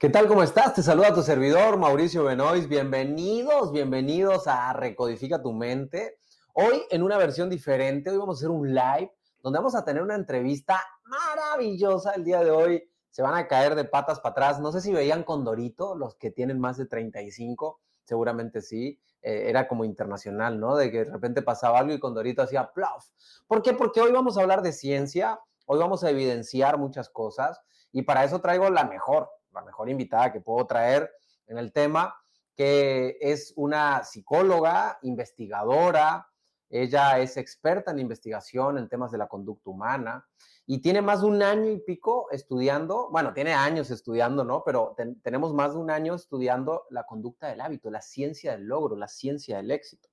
¿Qué tal? ¿Cómo estás? Te saluda tu servidor, Mauricio Benois. Bienvenidos, bienvenidos a Recodifica tu mente. Hoy en una versión diferente, hoy vamos a hacer un live donde vamos a tener una entrevista maravillosa el día de hoy. Se van a caer de patas para atrás. No sé si veían Condorito, los que tienen más de 35, seguramente sí. Eh, era como internacional, ¿no? De que de repente pasaba algo y Condorito hacía plaf. ¿Por qué? Porque hoy vamos a hablar de ciencia, hoy vamos a evidenciar muchas cosas y para eso traigo la mejor, la mejor invitada que puedo traer en el tema, que es una psicóloga, investigadora, ella es experta en investigación en temas de la conducta humana y tiene más de un año y pico estudiando, bueno, tiene años estudiando, ¿no? Pero tenemos más de un año estudiando la conducta del hábito, la ciencia del logro, la ciencia del éxito.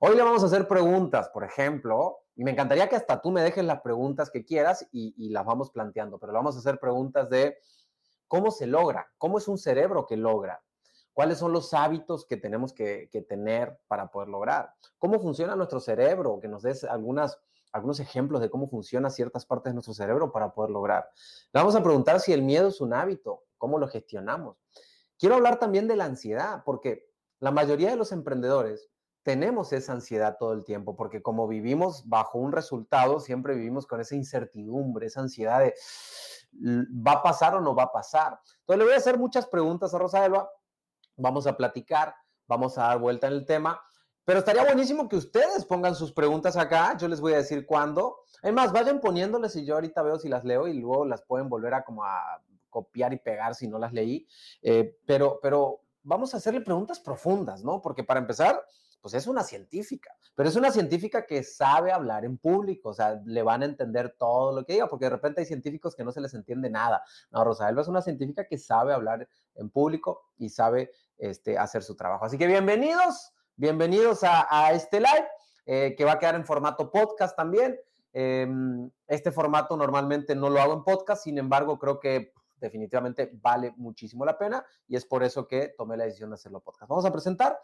Hoy le vamos a hacer preguntas, por ejemplo, y me encantaría que hasta tú me dejes las preguntas que quieras y, y las vamos planteando, pero le vamos a hacer preguntas de ¿Cómo se logra? ¿Cómo es un cerebro que logra? ¿Cuáles son los hábitos que tenemos que, tener para poder lograr? ¿Cómo funciona nuestro cerebro? Que nos des algunas, algunos ejemplos de cómo funcionan ciertas partes de nuestro cerebro para poder lograr. Le vamos a preguntar si el miedo es un hábito, cómo lo gestionamos. Quiero hablar también de la ansiedad, porque la mayoría de los emprendedores tenemos esa ansiedad todo el tiempo, porque como vivimos bajo un resultado, siempre vivimos con esa incertidumbre, esa ansiedad de ¿Va a pasar o no va a pasar? Entonces le voy a hacer muchas preguntas a Rosa Elba, vamos a platicar, vamos a dar vuelta en el tema, pero estaría buenísimo que ustedes pongan sus preguntas acá, yo les voy a decir cuándo. Además, vayan poniéndoles y yo ahorita veo si las leo y luego las pueden volver a como a copiar y pegar si no las leí, eh, pero, pero vamos a hacerle preguntas profundas, ¿no? Porque para empezar, pues es una científica, pero es una científica que sabe hablar en público, o sea, le van a entender todo lo que diga, porque de repente hay científicos que no se les entiende nada. No, Rosalba es una científica que sabe hablar en público y sabe este, hacer su trabajo. Así que bienvenidos, bienvenidos a, este live, eh, que va a quedar en formato podcast también. Em, este formato normalmente no lo hago en podcast, sin embargo, creo que definitivamente vale muchísimo la pena y es por eso que tomé la decisión de hacerlo podcast. Vamos a presentar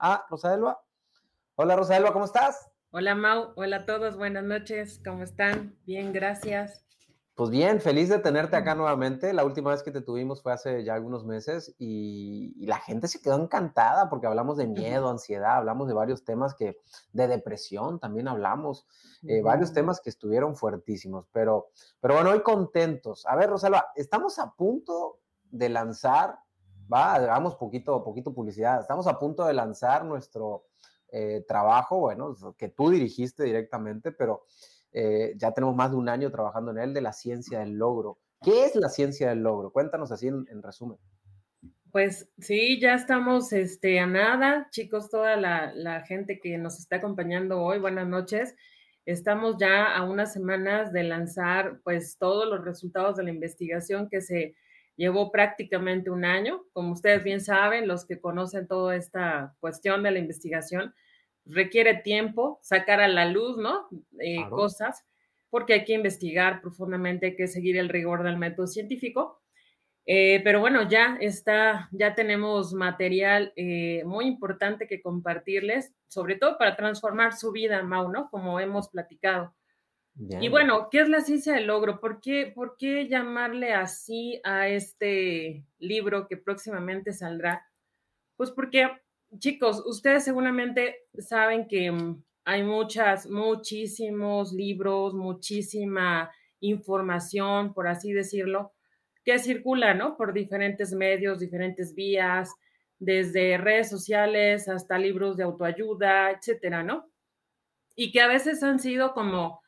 a Rosa Hola Rosa ¿cómo estás? Hola Mau, hola a todos, buenas noches, ¿cómo están? Bien, gracias. Pues bien, feliz de tenerte acá nuevamente. La última vez que te tuvimos fue hace ya algunos meses y, la gente se quedó encantada porque hablamos de miedo, ansiedad, hablamos de varios temas que, de depresión también hablamos, eh, varios temas que estuvieron fuertísimos, pero, pero bueno, hoy contentos. A ver, Rosalba, estamos a punto de lanzar va, hagamos poquito, poquito publicidad. Estamos a punto de lanzar nuestro eh, trabajo, bueno, que tú dirigiste directamente, pero eh, ya tenemos más de un año trabajando en él, de la ciencia del logro. ¿Qué es la ciencia del logro? Cuéntanos así en, resumen. Pues sí, ya estamos este, a nada, chicos, toda la, la, gente que nos está acompañando hoy, buenas noches. Estamos ya a unas semanas de lanzar pues todos los resultados de la investigación que se Llevó prácticamente un año. Como ustedes bien saben, los que conocen toda esta cuestión de la investigación, requiere tiempo sacar a la luz, ¿no? Eh, cosas, porque hay que investigar profundamente, hay que seguir el rigor del método científico. Eh, pero bueno, ya está, ya tenemos material eh, muy importante que compartirles, sobre todo para transformar su vida, Mau, ¿no? Como hemos platicado. Y bueno, ¿qué es la ciencia del logro? ¿Por qué, ¿Por qué llamarle así a este libro que próximamente saldrá? Pues porque, chicos, ustedes seguramente saben que mm, hay muchas, muchísimos libros, muchísima información, por así decirlo, que circula, ¿no? Por diferentes medios, diferentes vías, desde redes sociales hasta libros de autoayuda, etcétera, ¿no? Y que a veces han sido como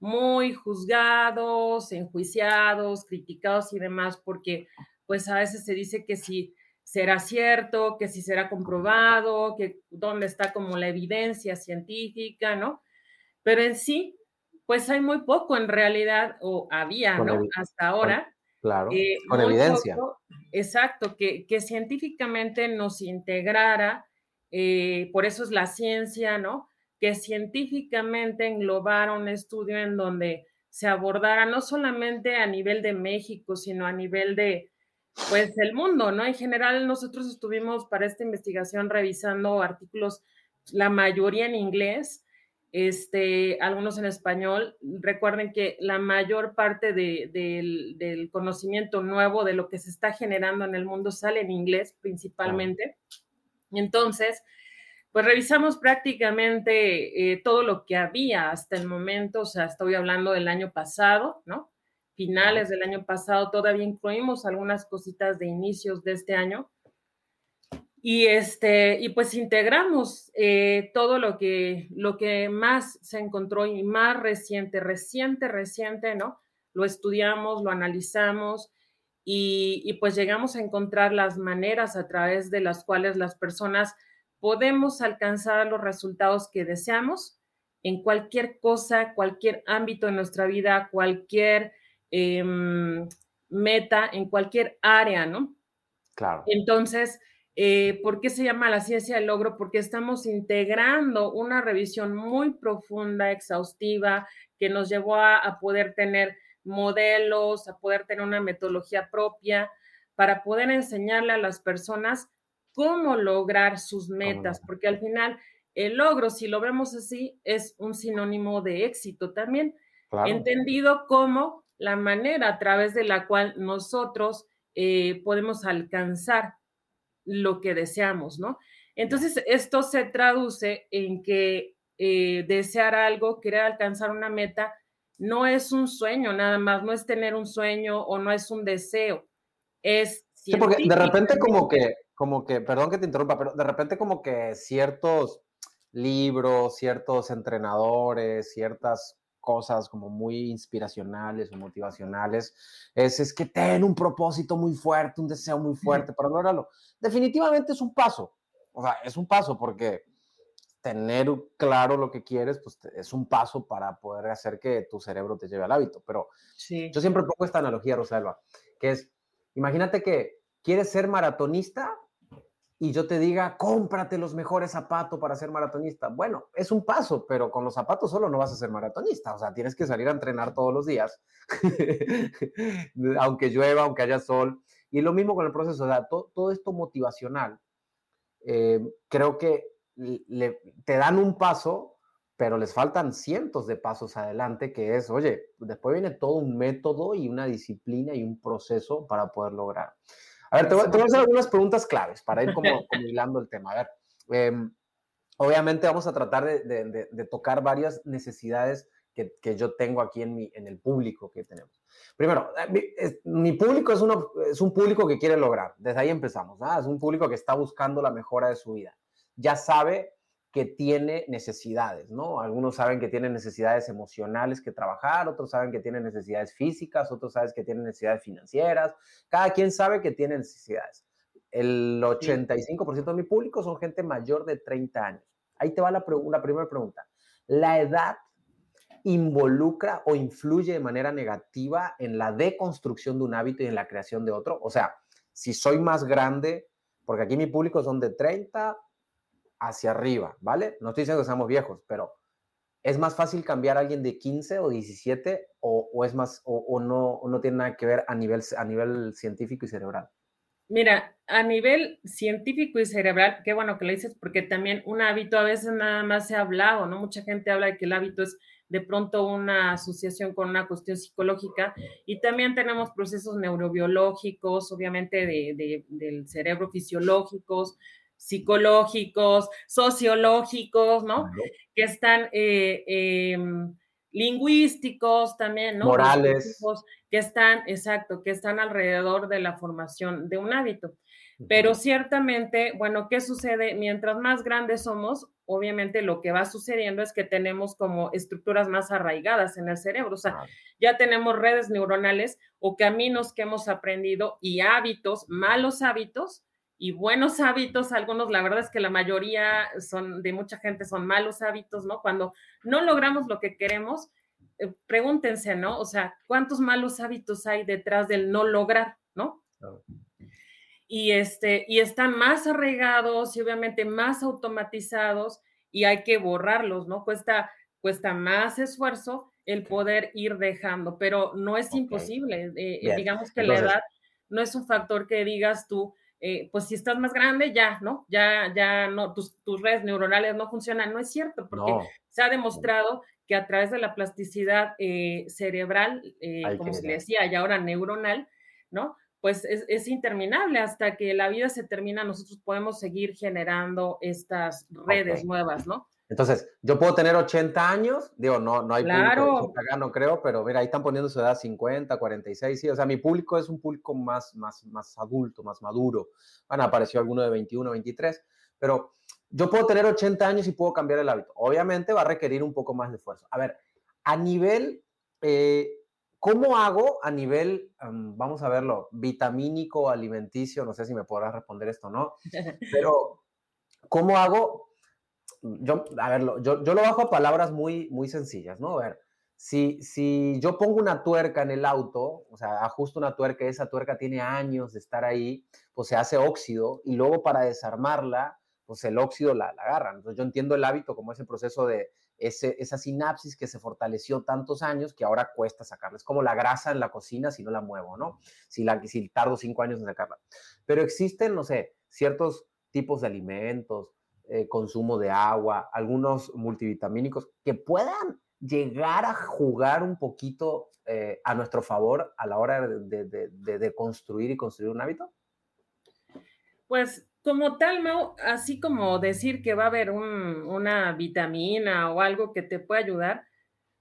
muy juzgados, enjuiciados, criticados y demás, porque pues a veces se dice que si será cierto, que si será comprobado, que dónde está como la evidencia científica, ¿no? Pero en sí, pues hay muy poco en realidad, o había, ¿no? Hasta ahora. claro, eh, con evidencia. exacto, que, que, científicamente nos integrara, eh, por eso es la ciencia, ¿no? Que científicamente englobara un estudio en donde se abordara no solamente a nivel de México, sino a nivel de, pues, el mundo, ¿no? En general, nosotros estuvimos para esta investigación revisando artículos, la mayoría en inglés, este, algunos en español. Recuerden que la mayor parte del, conocimiento nuevo de lo que se está generando en el mundo sale en inglés principalmente. Entonces, pues revisamos prácticamente eh, todo lo que había hasta el momento, o sea, estoy hablando del año pasado, ¿no? Finales del año pasado, todavía incluimos algunas cositas de inicios de este año. Y, este, y pues integramos eh, todo lo que, lo que más se encontró y más reciente, reciente, reciente, ¿no? Lo estudiamos, lo analizamos y, y pues llegamos a encontrar las maneras a través de las cuales las personas podemos alcanzar los resultados que deseamos en cualquier cosa, cualquier ámbito de nuestra vida, cualquier em, meta, en cualquier área, ¿no? Claro. Entonces, eh, ¿por qué se llama la ciencia del logro? Porque estamos integrando una revisión muy profunda, exhaustiva, que nos llevó a poder tener modelos, a poder tener una metodología propia, para poder enseñarle a las personas cómo lograr sus metas, porque al final el logro, si lo vemos así, es un sinónimo de éxito también, entendido como la manera a través de la cual nosotros eh, podemos alcanzar lo que deseamos, ¿no? Entonces, esto se traduce en que eh, desear algo, querer alcanzar una meta, no es un sueño nada más, no es tener un sueño o no es un deseo, es... Sí, porque de repente como que como que, perdón que te interrumpa, pero de repente como que ciertos libros, ciertos entrenadores, ciertas cosas como muy inspiracionales o motivacionales, es, es que ten un propósito muy fuerte, un deseo muy fuerte para lograrlo. Definitivamente es un paso, o sea, es un paso porque tener claro lo que quieres, pues es un paso para poder hacer que tu cerebro te lleve al hábito. Pero yo siempre pongo esta analogía, Rosalba, que es, imagínate que quieres ser maratonista, y yo te diga, cómprate los mejores zapatos para ser maratonista. Bueno, es un paso, pero con los zapatos solo no vas a ser maratonista. O sea, tienes que salir a entrenar todos los días, aunque llueva, aunque haya sol. Y lo mismo con el proceso, o sea, todo, esto motivacional, eh, creo que te dan un paso, pero les faltan cientos de pasos adelante, que es, oye, después viene todo un método y una disciplina y un proceso para poder lograr. A ver, te voy, a hacer algunas preguntas claves para ir como, hilando el tema. A ver, em, obviamente vamos a tratar de, tocar varias necesidades que, yo tengo aquí en, mi, en el público que tenemos. Primero, eh, mi, público es, uno, es un público que quiere lograr. Desde ahí empezamos. Es un público que está buscando la mejora de su vida. Ya sabe que tiene necesidades, ¿no? Algunos saben que tienen necesidades emocionales que trabajar, otros saben que tienen necesidades físicas, otros saben que tienen necesidades financieras, cada quien sabe que tiene necesidades. El 85% de mi público son gente mayor de 30 años. Ahí te va la, la primera pregunta. ¿La edad involucra o influye de manera negativa en la deconstrucción de un hábito y en la creación de otro? O sea, si soy más grande, porque aquí mi público son de 30 hacia arriba, ¿vale? No estoy diciendo que seamos viejos, pero ¿es más fácil cambiar a alguien de 15 o 17 o, es más, o, no, no tiene nada que ver a nivel, a nivel científico y cerebral? Mira, a nivel científico y cerebral, qué bueno que lo dices, porque también un hábito a veces nada más se ha hablado, ¿no? Mucha gente habla de que el hábito es de pronto una asociación con una cuestión psicológica y también tenemos procesos neurobiológicos, obviamente de, del cerebro fisiológicos, psicológicos, sociológicos, ¿no? Que están eh, em, lingüísticos también, ¿no? Morales. Que están, exacto, que están alrededor de la formación de un hábito. Pero ciertamente, bueno, ¿qué sucede? Mientras más grandes somos, obviamente lo que va sucediendo es que tenemos como estructuras más arraigadas en el cerebro, o sea, ya tenemos redes neuronales o caminos que hemos aprendido y hábitos, malos hábitos, y buenos hábitos, algunos, la verdad es que la mayoría son de mucha gente son malos hábitos, ¿no? Cuando no logramos lo que queremos, eh, pregúntense, ¿no? O sea, ¿cuántos malos hábitos hay detrás del no lograr, ¿no? Y, este, y están más arraigados y obviamente más automatizados y hay que borrarlos, ¿no? Cuesta, cuesta más esfuerzo el poder ir dejando, pero no es imposible. Eh, digamos que la edad no es un factor que digas tú, eh, pues si estás más grande, ya, ¿no? Ya, ya no, tus, tus, redes neuronales no funcionan. No es cierto, porque Se ha demostrado que a través de la plasticidad eh, cerebral, eh, como se le decía, y ahora neuronal, ¿no? Pues es, interminable hasta que la vida se termina, nosotros podemos seguir generando estas redes nuevas, ¿no? Entonces, yo puedo tener 80 años, digo, no, no hay claro. público acá, no creo, pero mira, ahí están poniendo su edad 50, 46, sí, o sea, mi público es un público más, más, más adulto, más maduro. Bueno, apareció alguno de 21, 23, pero yo puedo tener 80 años y puedo cambiar el hábito. Obviamente va a requerir un poco más de esfuerzo. A ver, a nivel, eh, ¿cómo hago a nivel, vamos a verlo, vitamínico, alimenticio? No sé si me podrás responder esto, ¿no? Pero, ¿cómo hago? Yo, a ver, yo, yo lo bajo a palabras muy, muy sencillas, ¿no? A ver, si, si yo pongo una tuerca en el auto, o sea, ajusto una tuerca, esa tuerca tiene años de estar ahí, pues se hace óxido y luego para desarmarla, pues el óxido la, la agarra. Entonces yo entiendo el hábito como ese proceso de ese, esa sinapsis que se fortaleció tantos años que ahora cuesta sacarla. Es como la grasa en la cocina si no la muevo, ¿no? Si, la, si tardo cinco años en sacarla. Pero existen, no sé, ciertos tipos de alimentos, eh, consumo de agua, algunos multivitamínicos que puedan llegar a jugar un poquito eh, a nuestro favor a la hora de, de, de, construir y construir un hábito? Pues como tal, Mau, así como decir que va a haber una vitamina o algo que te pueda ayudar,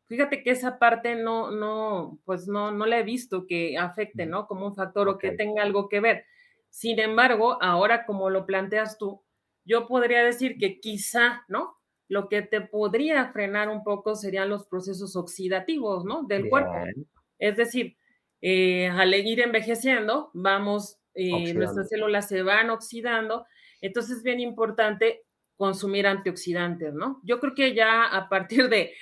fíjate que esa parte no, no, pues no, no la he visto que afecte, ¿no? Como un factor o que tenga algo que ver. Sin embargo, ahora como lo planteas tú, yo podría decir que quizá, ¿no? Lo que te podría frenar un poco serían los procesos oxidativos, ¿no? Del cuerpo. Es decir, eh, al ir envejeciendo, vamos eh, nuestras células se van oxidando. Entonces es bien importante consumir antioxidantes, ¿no? Yo creo que ya a partir de,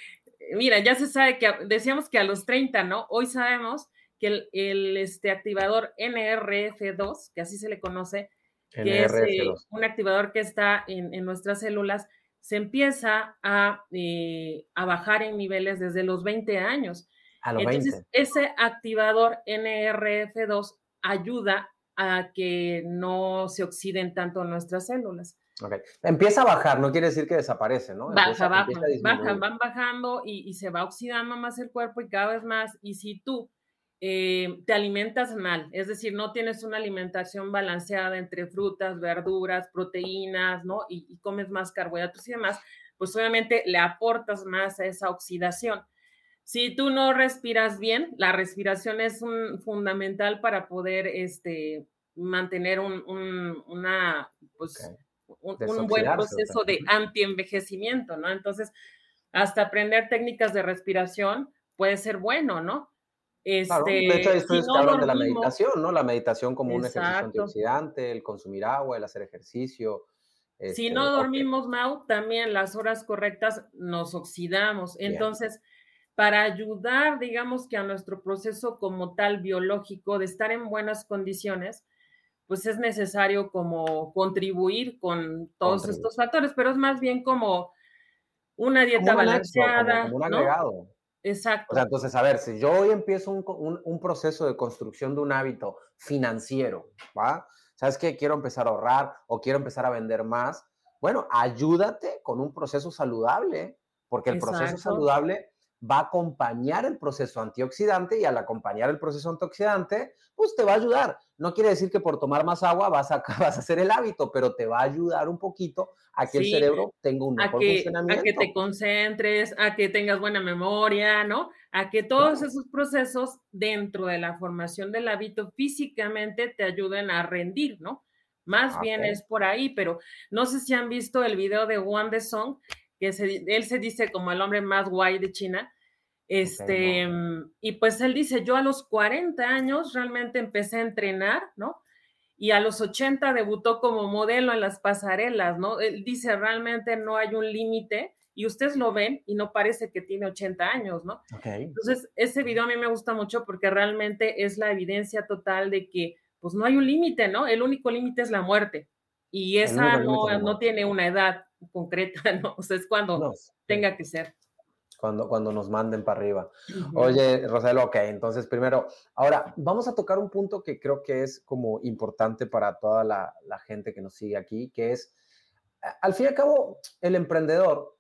mira, ya se sabe que decíamos que a los 30, ¿no? Hoy sabemos que el, este, activador NRF2, que así se le conoce, que es eh, un activador que está en, nuestras células, se empieza a, eh, a, bajar en niveles desde los 20 años. A los Entonces, ese activador NRF2 ayuda a que no se oxiden tanto nuestras células. Okay. Empieza a bajar, no quiere decir que desaparece, ¿no? Baja, baja, bajan, van bajando y, se va oxidando más el cuerpo y cada vez más. Y si tú eh, te alimentas mal, es decir, no tienes una alimentación balanceada entre frutas, verduras, proteínas, ¿no? Y, y comes más carbohidratos y demás, pues obviamente le aportas más a esa oxidación. Si tú no respiras bien, la respiración es un, fundamental para poder este, mantener un, una, pues, un, buen proceso de antienvejecimiento, ¿no? Entonces, hasta aprender técnicas de respiración puede ser bueno, ¿no? Este, de hecho, esto es hablan de la meditación, ¿no? La meditación como un ejercicio antioxidante, el consumir agua, el hacer ejercicio. si no este, dormimos, Mau, también las horas correctas nos oxidamos. Entonces, para ayudar, digamos que a nuestro proceso como tal biológico de estar en buenas condiciones, pues es necesario como contribuir con todos estos factores, pero es más bien como una dieta balanceada. como, un agregado. Exacto. O sea, entonces, a ver, si yo hoy empiezo un, un, proceso de construcción de un hábito financiero, ¿va? ¿Sabes qué? Quiero empezar a ahorrar o quiero empezar a vender más. Bueno, ayúdate con un proceso saludable, porque el proceso saludable va a acompañar el proceso antioxidante y al acompañar el proceso antioxidante, pues te va a ayudar. No quiere decir que por tomar más agua vas a, vas a hacer el hábito, pero te va a ayudar un poquito a que el cerebro tenga un mejor funcionamiento. A que te concentres, a que tengas buena memoria, ¿no? A que todos esos procesos dentro de la formación del hábito físicamente te ayuden a rendir, ¿no? Más bien es por ahí, pero no sé si han visto el video de Juan de Song, que él se dice como el hombre más guay de China, este, mm, y pues él dice, yo a los 40 años realmente empecé a entrenar, ¿no? Y a los 80 debutó como modelo en las pasarelas, ¿no? Él dice, realmente no hay un límite y ustedes lo ven y no parece que tiene 80 años, ¿no? Entonces, ese video a mí me gusta mucho porque realmente es la evidencia total de que, pues no hay un límite, ¿no? El único límite es la muerte. Y esa no, no tiene una edad concreta, ¿no? O sea, es cuando tenga que ser cuando, cuando nos manden para arriba. Oye, Roselo, ok, entonces primero, ahora vamos a tocar un punto que creo que es como importante para toda la, la gente que nos sigue aquí, que es, al fin y al cabo, el emprendedor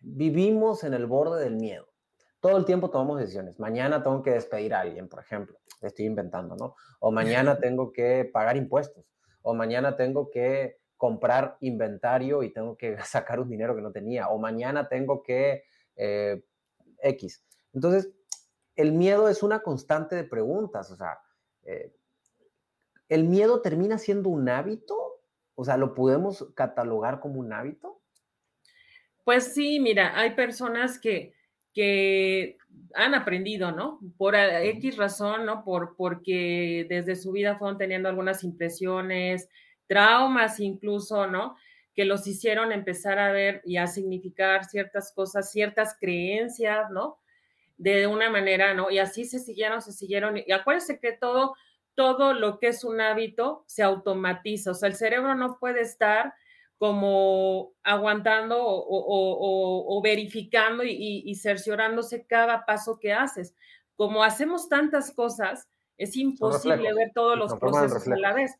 vivimos en el borde del miedo. Todo el tiempo tomamos decisiones. Mañana tengo que despedir a alguien, por ejemplo. Estoy inventando, ¿no? O mañana tengo que pagar impuestos. O mañana tengo que comprar inventario y tengo que sacar un dinero que no tenía. O mañana tengo que eh, X. Entonces, el miedo es una constante de preguntas. O sea, eh, ¿el miedo termina siendo un hábito? O sea, ¿lo podemos catalogar como un hábito? Pues sí, mira, hay personas que, que han aprendido, ¿no? Por X razón, ¿no? Por, porque desde su vida fueron teniendo algunas impresiones, traumas incluso, ¿no? Que los hicieron empezar a ver y a significar ciertas cosas, ciertas creencias, ¿no? De una manera, ¿no? Y así se siguieron, se siguieron. Y acuérdense que todo, todo lo que es un hábito se automatiza, o sea, el cerebro no puede estar como aguantando o, verificando y, cerciorándose cada paso que haces. Como hacemos tantas cosas, es imposible ver todos los procesos a la vez.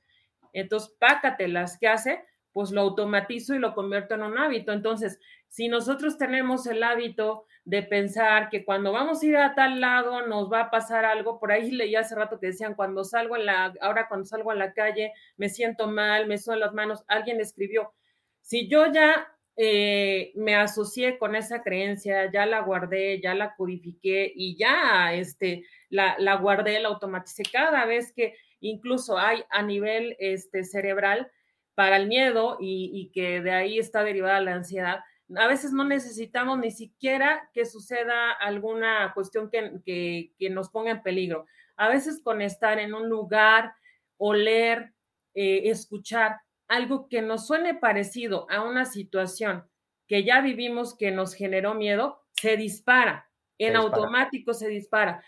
Entonces, pácatelas, ¿qué hace? Pues lo automatizo y lo convierto en un hábito. Entonces, si nosotros tenemos el hábito de pensar que cuando vamos a ir a tal lado nos va a pasar algo, por ahí leí hace rato que decían, cuando salgo en la, ahora cuando salgo a la calle me siento mal, me suenan las manos, alguien escribió, si yo ya eh, me asocié con esa creencia, ya la guardé, ya la codifiqué y ya este, la, la guardé, la automaticé cada vez que incluso hay a nivel este, cerebral para el miedo y, que de ahí está derivada la ansiedad. A veces no necesitamos ni siquiera que suceda alguna cuestión que, nos ponga en peligro. A veces con estar en un lugar, oler, eh, escuchar, algo que nos suene parecido a una situación que ya vivimos que nos generó miedo, se dispara, en automático se dispara.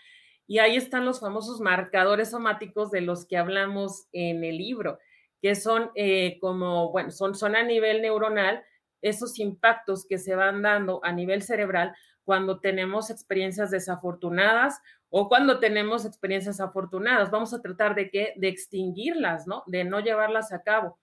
Y ahí están los famosos marcadores somáticos de los que hablamos en el libro, que son eh, como, bueno, son, son a nivel neuronal esos impactos que se van dando a nivel cerebral cuando tenemos experiencias desafortunadas o cuando tenemos experiencias afortunadas. Vamos a tratar de que de extinguirlas, ¿no? De no llevarlas a cabo.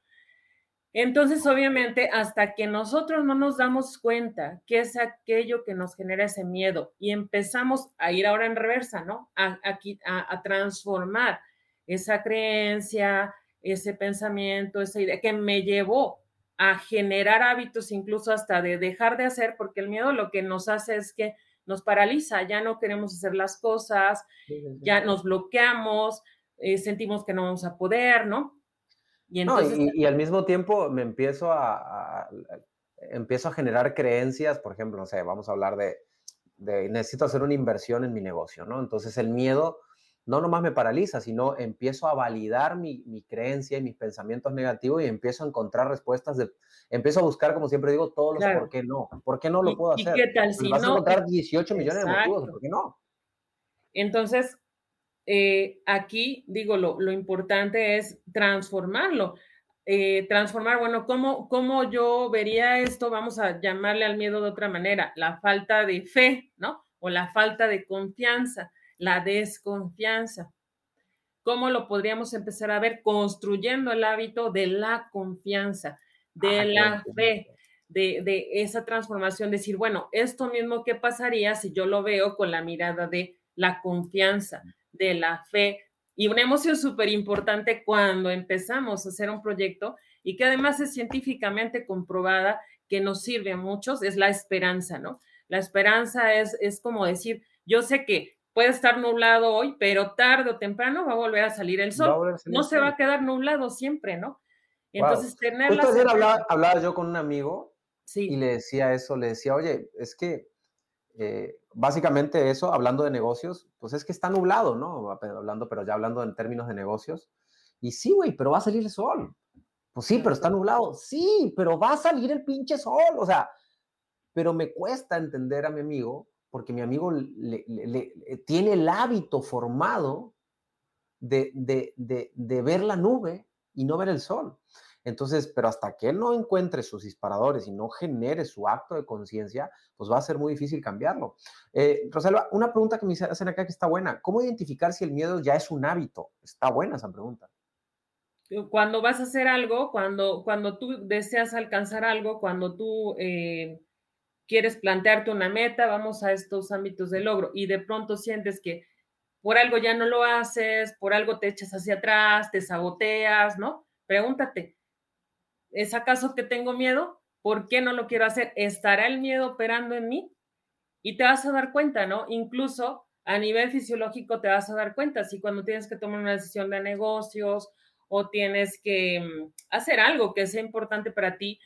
Entonces, obviamente, hasta que nosotros no nos damos cuenta qué es aquello que nos genera ese miedo y empezamos a ir ahora en reversa, ¿no? A, a, transformar esa creencia, ese pensamiento, esa idea que me llevó a generar hábitos incluso hasta de dejar de hacer, porque el miedo lo que nos hace es que nos paraliza, ya no queremos hacer las cosas, ya nos bloqueamos, eh, sentimos que no vamos a poder, ¿no? Y, al mismo tiempo me empiezo a, empiezo a generar creencias, por ejemplo, no sé, vamos a hablar de, necesito hacer una inversión en mi negocio, ¿no? Entonces el miedo no nomás me paraliza, sino empiezo a validar mi, creencia y mis pensamientos negativos y empiezo a encontrar respuestas, de, empiezo a buscar, como siempre digo, todos los por qué no, por qué no lo puedo hacer. ¿Y qué tal si vas no? a encontrar 18 millones de motivos, ¿por qué no? Entonces, eh, aquí digo, lo, lo, importante es transformarlo. Eh, transformar, bueno, ¿cómo, ¿cómo yo vería esto? Vamos a llamarle al miedo de otra manera, la falta de fe, ¿no? O la falta de confianza, la desconfianza. ¿Cómo lo podríamos empezar a ver? Construyendo el hábito de la confianza, de la fe, de, de, esa transformación, decir, bueno, esto mismo que pasaría si yo lo veo con la mirada de la confianza, de la fe y una emoción súper importante cuando empezamos a hacer un proyecto y que además es científicamente comprobada que nos sirve a muchos, es la esperanza, ¿no? La esperanza es, es como decir, yo sé que puede estar nublado hoy, pero tarde o temprano va a volver a salir el sol. no se va a quedar nublado siempre, ¿no? Entonces, tener la... ayer hablaba, yo con un amigo y le decía eso, le decía, oye, es que eh, básicamente eso, hablando de negocios, pues es que está nublado, ¿no? Hablando, pero ya hablando en términos de negocios. Y sí, güey, pero va a salir el sol. Pues sí, pero está nublado. Sí, pero va a salir el pinche sol. O sea, pero me cuesta entender a mi amigo porque mi amigo le, tiene el hábito formado de, de, de, ver la nube y no ver el sol. Entonces, pero hasta que él no encuentre sus disparadores y no genere su acto de conciencia, pues va a ser muy difícil cambiarlo. Eh, Rosalba, una pregunta que me hacen acá que está buena. ¿Cómo identificar si el miedo ya es un hábito? Está buena esa pregunta. Cuando vas a hacer algo, cuando, cuando tú deseas alcanzar algo, cuando tú eh, quieres plantearte una meta, vamos a estos ámbitos de logro y de pronto sientes que por algo ya no lo haces, por algo te echas hacia atrás, te saboteas, ¿no? Pregúntate, ¿es acaso que tengo miedo? ¿Por qué no lo quiero hacer? ¿Estará el miedo operando en mí? Y te vas a dar cuenta, ¿no? Incluso a nivel fisiológico te vas a dar cuenta si cuando tienes que tomar una decisión de negocios o tienes que mm, hacer algo que sea importante para ti,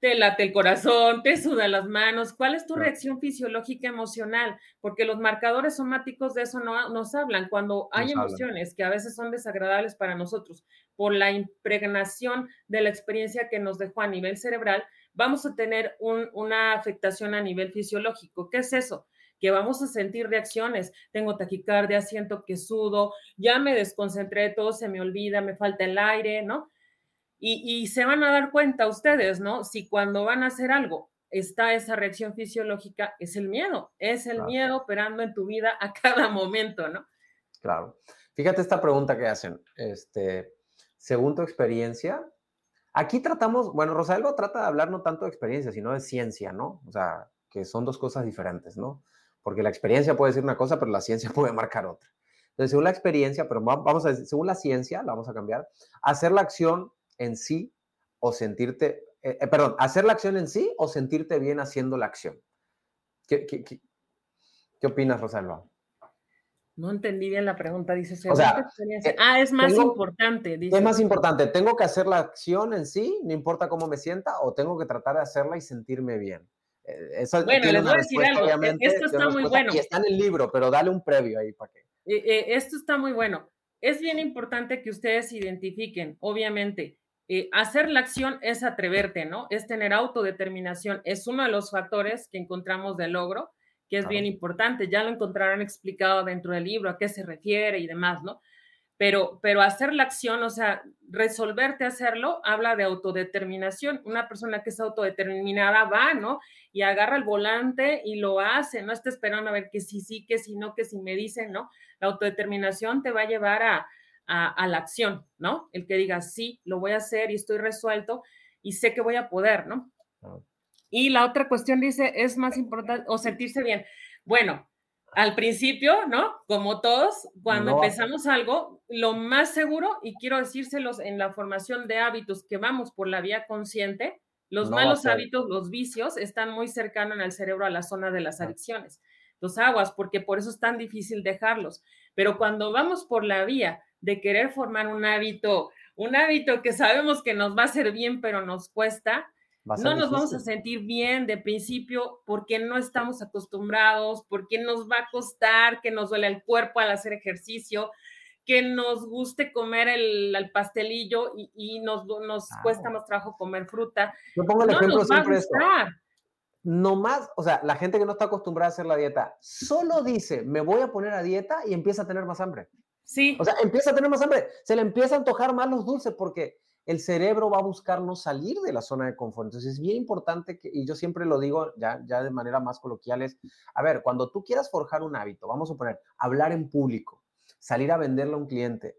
te late el corazón, te sudan las manos. ¿Cuál es tu reacción fisiológica emocional? Porque los marcadores somáticos de eso no nos hablan. Cuando hay emociones que a veces son desagradables para nosotros por la impregnación de la experiencia que nos dejó a nivel cerebral, vamos a tener una afectación a nivel fisiológico. ¿Qué es eso? que vamos a sentir reacciones. Tengo taquicardia, siento que sudo, ya me desconcentré, todo se me olvida, me falta el aire, ¿no? Y, se van a dar cuenta ustedes, ¿no? Si cuando van a hacer algo está esa reacción fisiológica, es el miedo, es el miedo operando en tu vida a cada momento, ¿no? Claro. Fíjate esta pregunta que hacen, este, según tu experiencia, aquí tratamos, bueno, Rosalba trata de hablar no tanto de experiencia, sino de ciencia, ¿no? O sea, que son dos cosas diferentes, ¿no? Porque la experiencia puede decir una cosa, pero la ciencia puede marcar otra. Entonces, según la experiencia, pero vamos a según la ciencia, la vamos a cambiar, hacer la acción en sí o sentirte, eh, eh, perdón, hacer la acción en sí o sentirte bien haciendo la acción. ¿Qué, qué, qué, opinas, Rosalba? No entendí bien la pregunta, dice. O sea, eh, ah, es más importante. Es más importante, ¿tengo que hacer la acción en sí, no importa cómo me sienta, o tengo que tratar de hacerla y sentirme bien? Eso bueno, les voy a decir algo. Esto está muy bueno. Y está en el libro, pero dale un previo ahí para que. esto está muy bueno. Es bien importante que ustedes identifiquen, obviamente, eh, hacer la acción es atreverte, ¿no? Es tener autodeterminación. Es uno de los factores que encontramos de logro, que es bien importante. Ya lo encontrarán explicado dentro del libro, a qué se refiere y demás, ¿no? Pero, pero hacer la acción, o sea, resolverte hacerlo, habla de autodeterminación. Una persona que es autodeterminada va, ¿no? Y agarra el volante y lo hace, no está esperando a ver que sí, sí, que sí, no, que si me dicen, ¿no? La autodeterminación te va a llevar a, a, la acción, ¿no? El que diga, sí, lo voy a hacer y estoy resuelto y sé que voy a poder, ¿no? Y la otra cuestión dice, es más importante, o sentirse bien. Bueno, al principio, ¿no? Como todos, cuando empezamos algo, lo más seguro, y quiero decírselos en la formación de hábitos que vamos por la vía consciente, los malos hábitos, los vicios, están muy cercanos el cerebro a la zona de las adicciones. Los aguas, porque por eso es tan difícil dejarlos. Pero cuando vamos por la vía de querer formar un hábito, un hábito que sabemos que nos va a hacer bien, pero nos cuesta, no nos vamos a sentir bien de principio porque no estamos acostumbrados, porque nos va a costar, que nos duele el cuerpo al hacer ejercicio, que nos guste comer el, pastelillo y, nos, nos cuesta más trabajo comer fruta. Yo pongo el ejemplo siempre No más, o sea, la gente que no está acostumbrada a hacer la dieta, solo dice, me voy a poner a dieta y empieza a tener más hambre. Sí. O sea, empieza a tener más hambre, se le empieza a antojar más los dulces porque el cerebro va a buscar no salir de la zona de confort. Entonces es bien importante que, y yo siempre lo digo ya, ya de manera más coloquial, es, a ver, cuando tú quieras forjar un hábito, vamos a poner, hablar en público, salir a venderle a un cliente,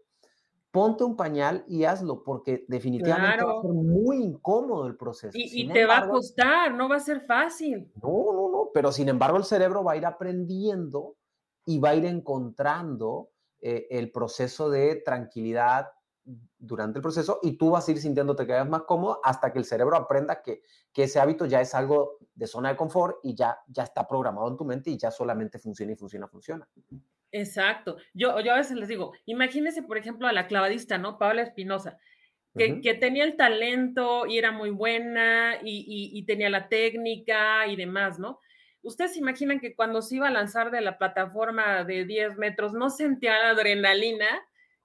ponte un pañal y hazlo, porque definitivamente va a ser muy incómodo el proceso. Y, te va a costar, no va a ser fácil. No, no, no, pero sin embargo el cerebro va a ir aprendiendo y va a ir encontrando eh, el proceso de tranquilidad durante el proceso y tú vas a ir sintiéndote que más cómodo hasta que el cerebro aprenda que, que, ese hábito ya es algo de zona de confort y ya, ya está programado en tu mente y ya solamente funciona y funciona, funciona. Exacto. Yo, yo a veces les digo, imagínense, por ejemplo, a la clavadista, ¿no? Paula Espinosa, que, que, tenía el talento y era muy buena y, y, y tenía la técnica y demás, ¿no? ¿Ustedes se imaginan que cuando se iba a lanzar de la plataforma de 10 metros no sentía la adrenalina?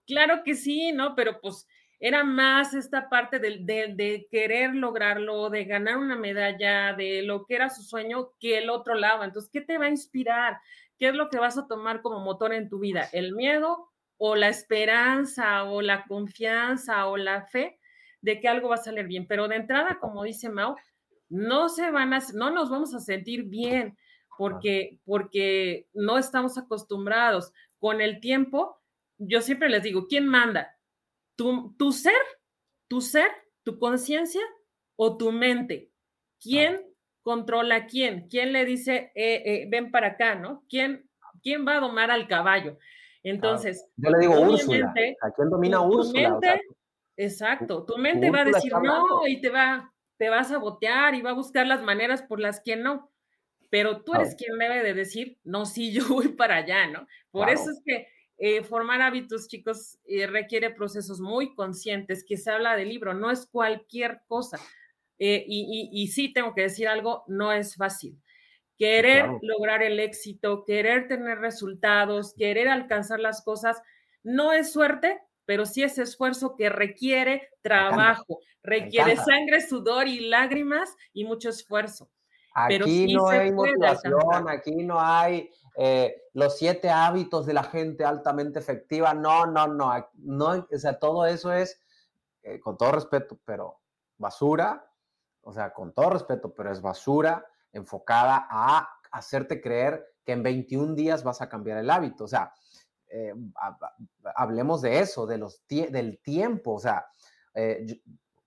Claro que sí, ¿no? Pero pues era más esta parte de, de, querer lograrlo, de ganar una medalla, de lo que era su sueño, que el otro lado. Entonces, ¿qué te va a inspirar? ¿Qué es lo que vas a tomar como motor en tu vida? ¿El miedo o la esperanza o la confianza o la fe de que algo va a salir bien? Pero de entrada, como dice Mao, no se van a, no nos vamos a sentir bien porque, porque no estamos acostumbrados. Con el tiempo, yo siempre les digo, ¿quién manda? ¿Tu, tu ser? ¿Tu ser? ¿Tu conciencia? ¿O tu mente? ¿Quién controla a quién? ¿Quién le dice, eh, eh, ven para acá, ¿no? ¿Quién, ¿Quién va a domar al caballo? Entonces, yo le digo Úrsula. ¿A quién domina Úrsula? exacto, tu mente va a decir no y te va, te vas a botear y va a buscar las maneras por las que no. Pero tú eres quien debe de decir, no, sí, yo voy para allá, ¿no? Por eso es que eh, formar hábitos, chicos, eh, requiere procesos muy conscientes, que se habla del libro, no es cualquier cosa. Eh, y, y, sí, tengo que decir algo, no es fácil. Querer lograr el éxito, querer tener resultados, querer alcanzar las cosas, no es suerte, pero sí es esfuerzo que requiere trabajo, requiere sangre, sudor y lágrimas y mucho esfuerzo. Aquí no hay motivación, aquí no hay eh, los siete hábitos de la gente altamente efectiva. No, no, no, no, o sea, todo eso es, eh, con todo respeto, pero basura, o sea, con todo respeto, pero es basura enfocada a hacerte creer que en 21 días vas a cambiar el hábito. O sea, eh, hablemos de eso, de los del tiempo, o sea,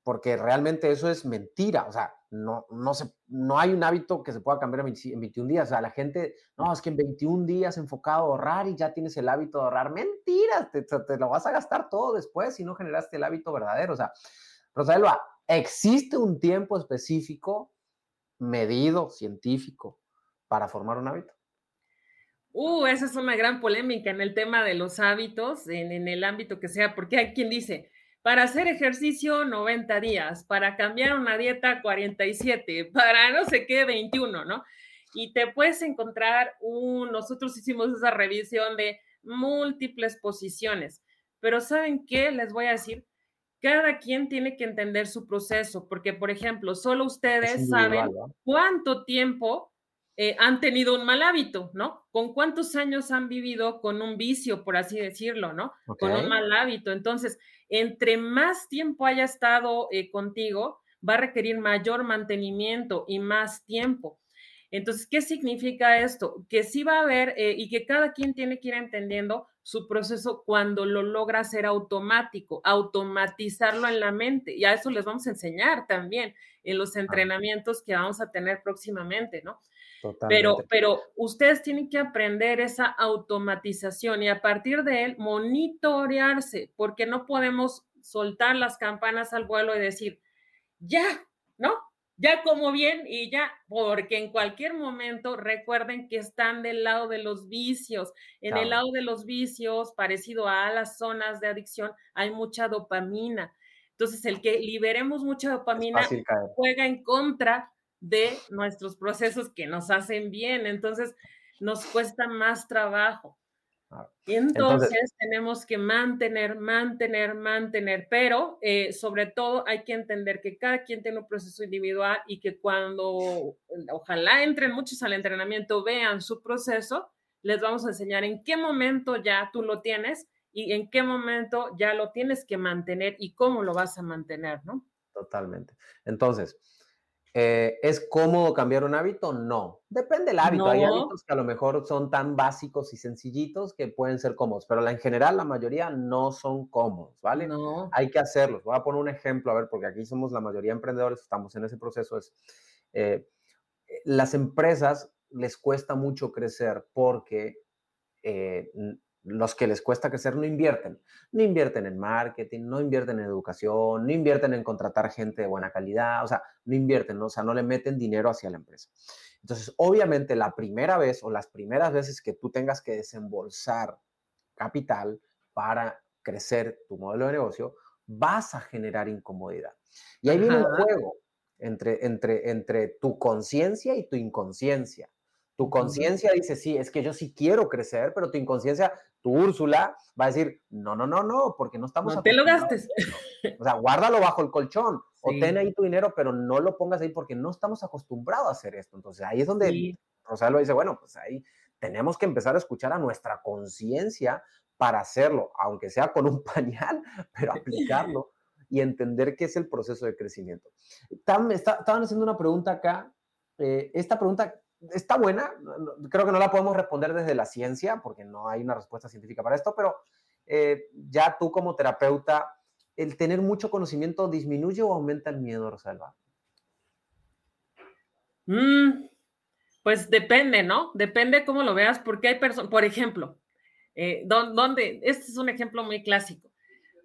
porque realmente eso es mentira, o sea, no, no, se, no hay un hábito que se pueda cambiar en, 21 días, o sea, la gente, no, es que en 21 días enfocado a ahorrar y ya tienes el hábito de ahorrar, mentira, te, te, lo vas a gastar todo después si no generaste el hábito verdadero, o sea, Rosalba, existe un tiempo específico, medido, científico, para formar un hábito. Uh, esa es una gran polémica en el tema de los hábitos, en, en el ámbito que sea, porque hay quien dice, para hacer ejercicio 90 días, para cambiar una dieta 47, para no sé qué 21, ¿no? Y te puedes encontrar un, nosotros hicimos esa revisión de múltiples posiciones, pero ¿saben qué? Les voy a decir, cada quien tiene que entender su proceso, porque por ejemplo, solo ustedes saben cuánto tiempo eh, han tenido un mal hábito, ¿no? Con cuántos años han vivido con un vicio, por así decirlo, ¿no? Con un mal hábito. Entonces, entre más tiempo haya estado eh, contigo, va a requerir mayor mantenimiento y más tiempo. Entonces, ¿qué significa esto? Que sí va a haber eh, y que cada quien tiene que ir entendiendo su proceso cuando lo logra hacer automático, automatizarlo en la mente. Y a eso les vamos a enseñar también en los entrenamientos que vamos a tener próximamente, ¿no? Pero, pero ustedes tienen que aprender esa automatización y a partir de él monitorearse, porque no podemos soltar las campanas al vuelo y decir, ya, ¿no? Ya como bien y ya, porque en cualquier momento recuerden que están del lado de los vicios. En el lado de los vicios, parecido a las zonas de adicción, hay mucha dopamina. Entonces, el que liberemos mucha dopamina juega en contra de nuestros procesos que nos hacen bien. Entonces, nos cuesta más trabajo. Entonces, tenemos que mantener, mantener, mantener, pero eh, sobre todo hay que entender que cada quien tiene un proceso individual y que cuando ojalá entren muchos al entrenamiento, vean su proceso, les vamos a enseñar en qué momento ya tú lo tienes y en qué momento ya lo tienes que mantener y cómo lo vas a mantener, ¿no? Totalmente. Entonces, eh, ¿Es cómodo cambiar un hábito? No. Depende del hábito. Hay hábitos que a lo mejor son tan básicos y sencillitos que pueden ser cómodos, pero en general la mayoría no son cómodos, ¿vale? No. Hay que hacerlos. Voy a poner un ejemplo, a ver, porque aquí somos la mayoría emprendedores, estamos en ese proceso. Es, eh, las empresas les cuesta mucho crecer porque eh, los que les cuesta crecer no invierten. No invierten en marketing, no invierten en educación, no invierten en contratar gente de buena calidad, o sea, no invierten, o sea, no le meten dinero hacia la empresa. Entonces, obviamente, la primera vez o las primeras veces que tú tengas que desembolsar capital para crecer tu modelo de negocio, vas a generar incomodidad. Y ahí viene un juego entre, entre, entre tu conciencia y tu inconsciencia. Tu conciencia dice, sí, es que yo sí quiero crecer, pero tu inconsciencia, tu Úrsula, va a decir, no, no, no, no, porque no estamos... No te lo gastes. O sea, guárdalo bajo el colchón o ten ahí tu dinero, pero no lo pongas ahí porque no estamos acostumbrados a hacer esto. Entonces ahí es donde sí. Rosalba dice, bueno, pues ahí tenemos que empezar a escuchar a nuestra conciencia para hacerlo, aunque sea con un pañal, pero aplicarlo y entender qué es el proceso de crecimiento. Estaban, estaban haciendo una pregunta acá. Eh, esta pregunta está buena, creo que no la podemos responder desde la ciencia, porque no hay una respuesta científica para esto, pero eh, ya tú como terapeuta, ¿el tener mucho conocimiento disminuye o aumenta el miedo, Rosalba? Mm, pues depende, ¿no? Depende cómo lo veas, porque hay personas, por ejemplo, eh, donde, este es un ejemplo muy clásico,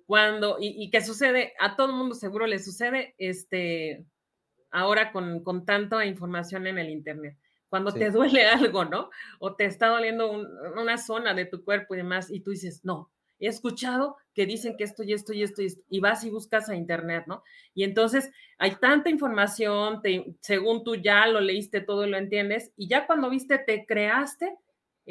cuando, y, que sucede, a todo el mundo seguro le sucede, este, ahora con, con tanta información en el Internet cuando te duele algo, ¿no? O te está doliendo una zona de tu cuerpo y demás, y tú dices, no, he escuchado que dicen que esto y esto y esto y esto, y vas y buscas a internet, ¿no? Y entonces hay tanta información, según tú ya lo leíste todo y lo entiendes, y ya cuando viste te creaste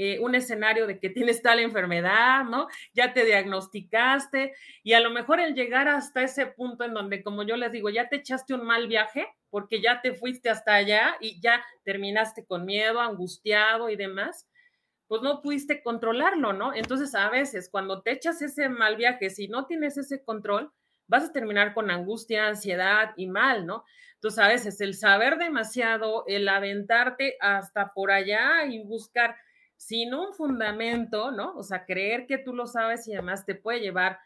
eh, un escenario de que tienes tal enfermedad, ¿no? Ya te diagnosticaste, y a lo mejor el llegar hasta ese punto en donde, como yo les digo, ya te echaste un mal viaje, porque ya te fuiste hasta allá y ya terminaste con miedo, angustiado y demás, pues no pudiste controlarlo, ¿no? Entonces, a veces cuando te echas ese mal viaje, si no tienes ese control, vas a terminar con angustia, ansiedad y mal, ¿no? Entonces, a veces el saber demasiado, el aventarte hasta por allá y buscar sin un fundamento, ¿no? O sea, creer que tú lo sabes y además te puede llevar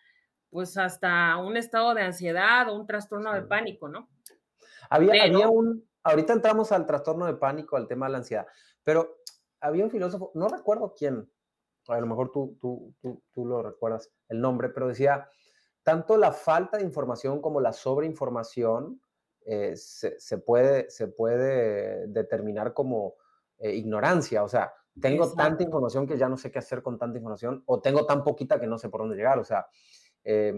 pues hasta un estado de ansiedad o un trastorno de pánico, ¿no? Había, había un, ahorita entramos al trastorno de pánico, al tema de la ansiedad, pero había un filósofo, no recuerdo quién, a lo mejor tú, tú, tú, tú lo recuerdas el nombre, pero decía, tanto la falta de información como la sobreinformación eh, se, se, puede, se puede determinar como eh, ignorancia, o sea, tengo tanta información que ya no sé qué hacer con tanta información, o tengo tan poquita que no sé por dónde llegar, o sea, eh,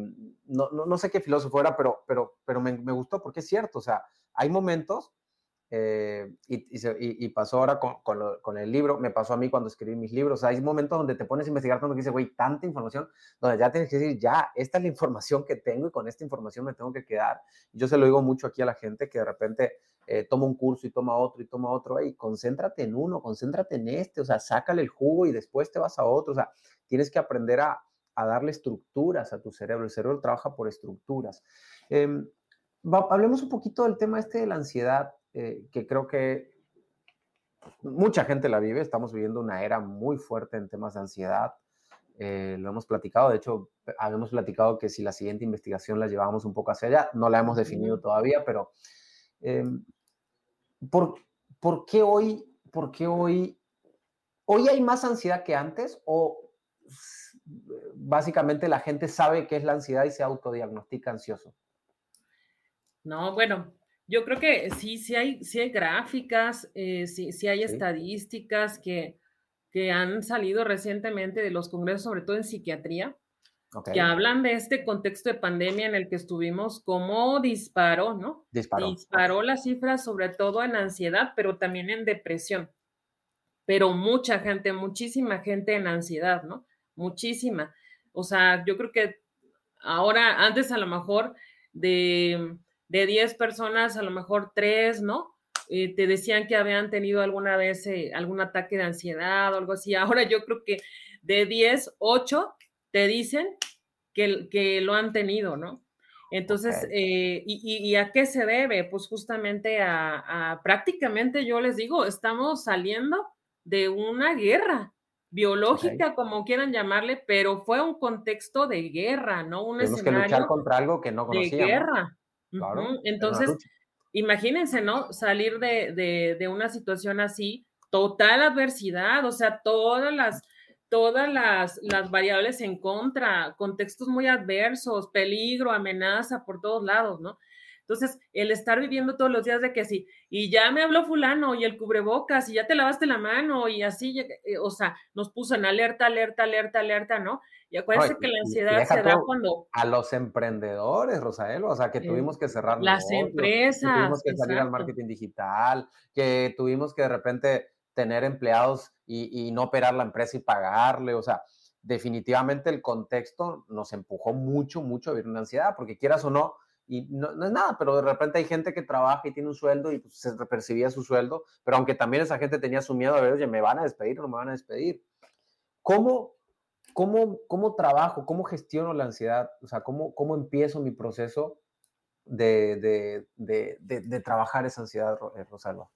no, no, no, sé qué filósofo era, pero, pero, pero me, me, gustó porque es cierto, o sea, hay momentos, eh, y, y, pasó ahora con, con, con, el libro, me pasó a mí cuando escribí mis libros, o sea, hay momentos donde te pones a investigar tanto que dices, güey, tanta información, donde ya tienes que decir, ya, esta es la información que tengo y con esta información me tengo que quedar. Yo se lo digo mucho aquí a la gente que de repente eh, toma un curso y toma otro y toma otro, y concéntrate en uno, concéntrate en este, o sea, sácale el jugo y después te vas a otro, o sea, tienes que aprender a, a darle estructuras a tu cerebro. El cerebro trabaja por estructuras. Eh, hablemos un poquito del tema este de la ansiedad, eh, que creo que mucha gente la vive. Estamos viviendo una era muy fuerte en temas de ansiedad. Eh, lo hemos platicado, de hecho, habíamos platicado que si la siguiente investigación la llevábamos un poco hacia allá, no la hemos definido todavía, pero em, ¿por, ¿por, qué hoy, por qué hoy, hoy hay más ansiedad que antes o básicamente la gente sabe qué es la ansiedad y se autodiagnostica ansioso. No, bueno, yo creo que sí, sí hay, sí hay gráficas, eh, sí, sí, hay estadísticas que, que, han salido recientemente de los congresos, sobre todo en psiquiatría, que hablan de este contexto de pandemia en el que estuvimos, cómo disparó, ¿no? Disparó. Disparó las cifras, sobre todo en ansiedad, pero también en depresión. Pero mucha gente, muchísima gente en ansiedad, ¿no? muchísima. O sea, yo creo que ahora, antes a lo mejor de, de 10 personas, a lo mejor 3, ¿no? Eh, te decían que habían tenido alguna vez eh, algún ataque de ansiedad o algo así. Ahora yo creo que de 10, 8 te dicen que, que lo han tenido, ¿no? Entonces, eh, y, a qué se debe? Pues justamente a, a, prácticamente, yo les digo, estamos saliendo de una guerra biológica, como quieran llamarle, pero fue un contexto de guerra, ¿no? Un Tenemos que luchar contra algo que no conocíamos. De guerra. Entonces, imagínense, ¿no? Salir de, de, una situación así, total adversidad, o sea, todas las todas las, las, variables en contra, contextos muy adversos, peligro, amenaza por todos lados, ¿no? Entonces, el estar viviendo todos los días de que sí, y ya me habló fulano, y el cubrebocas, y ya te lavaste la mano, y así, eh, o sea, nos puso en alerta, alerta, alerta, alerta, ¿no? Y acuérdense que la ansiedad se da cuando... A los emprendedores, Rosael, o sea, que tuvimos que cerrar las empresas. Que tuvimos que salir al marketing digital, que tuvimos que de repente tener empleados y, y no operar la empresa y pagarle, o sea, definitivamente el contexto nos empujó mucho, mucho a vivir una ansiedad, porque quieras o no, y no, es nada, pero de repente hay gente que trabaja y tiene un sueldo y pues, se percibía su sueldo, pero aunque también esa gente tenía su miedo de ver, oye, ¿me van a despedir o no me van a despedir? ¿Cómo, cómo, cómo trabajo, cómo gestiono la ansiedad? O sea, ¿cómo, cómo empiezo mi proceso de, de, de, de trabajar esa ansiedad, eh, Rosalba?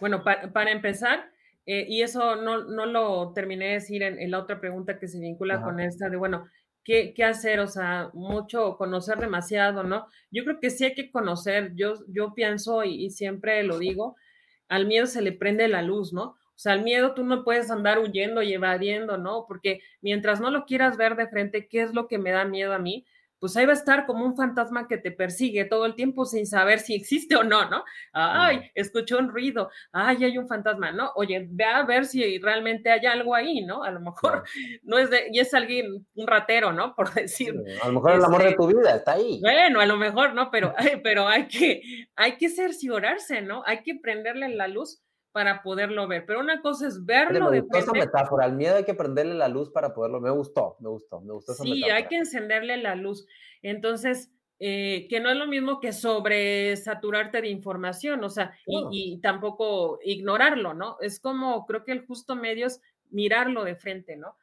Bueno, para, para empezar, eh, y eso no, no, lo terminé de decir en, en, la otra pregunta que se vincula con esta de, bueno, qué, qué, hacer, o sea, mucho, conocer demasiado, ¿no? Yo creo que sí hay que conocer, yo, yo pienso y, y siempre lo digo, al miedo se le prende la luz, ¿no? O sea, al miedo tú no puedes andar huyendo y evadiendo, ¿no? Porque mientras no lo quieras ver de frente, ¿qué es lo que me da miedo a mí? Pues ahí va a estar como un fantasma que te persigue todo el tiempo sin saber si existe o no, ¿no? Ay, escuchó un ruido, ay, hay un fantasma, ¿no? Oye, ve a ver si realmente hay algo ahí, ¿no? A lo mejor no es de, y es alguien, un ratero, ¿no? Por decir. a lo mejor el amor de este, tu vida está ahí. Bueno, a lo mejor, ¿no? Pero, pero hay que, hay que cerciorarse, ¿no? Hay que prenderle la luz para poderlo ver. Pero una cosa es verlo me gustó esa metáfora, al miedo hay que prenderle la luz para poderlo. Me gustó, me gustó, me gustó esa sí, hay que encenderle la luz. Entonces, eh, que no es lo mismo que sobresaturarte de información, o sea, y, tampoco ignorarlo, ¿no? Es como, creo que el justo medio es mirarlo de frente, ¿no?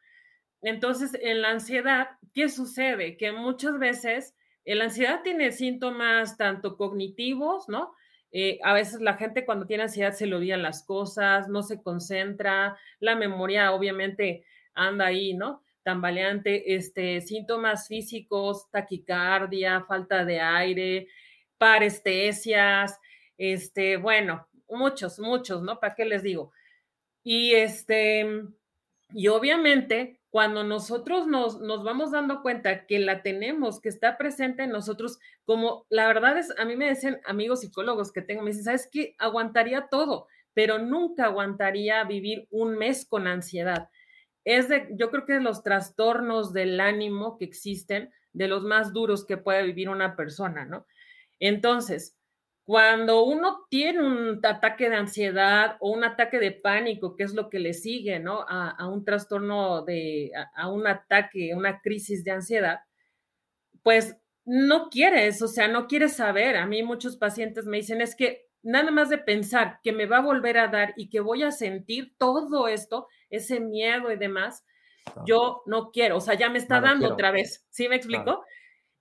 Entonces, en la ansiedad, ¿qué sucede? Que muchas veces la ansiedad tiene síntomas tanto cognitivos, ¿no? Eh, a veces la gente cuando tiene ansiedad se le olvidan las cosas, no se concentra, la memoria obviamente anda ahí, ¿no? Tambaleante, este, síntomas físicos, taquicardia, falta de aire, parestesias, este, bueno, muchos, muchos, ¿no? ¿Para qué les digo? Y este, y obviamente cuando nosotros nos, nos, vamos dando cuenta que la tenemos, que está presente en nosotros, como la verdad es, a mí me dicen amigos psicólogos que tengo, me dicen, ¿sabes qué? Aguantaría todo, pero nunca aguantaría vivir un mes con ansiedad. Es de, yo creo que de los trastornos del ánimo que existen, de los más duros que puede vivir una persona, ¿no? Entonces, cuando uno tiene un ataque de ansiedad o un ataque de pánico, que es lo que le sigue, ¿no? A, un trastorno de, a, un ataque, una crisis de ansiedad, pues no quieres, o sea, no quieres saber. A mí muchos pacientes me dicen, es que nada más de pensar que me va a volver a dar y que voy a sentir todo esto, ese miedo y demás, yo no quiero, o sea, ya me está dando otra vez. ¿Sí me explico?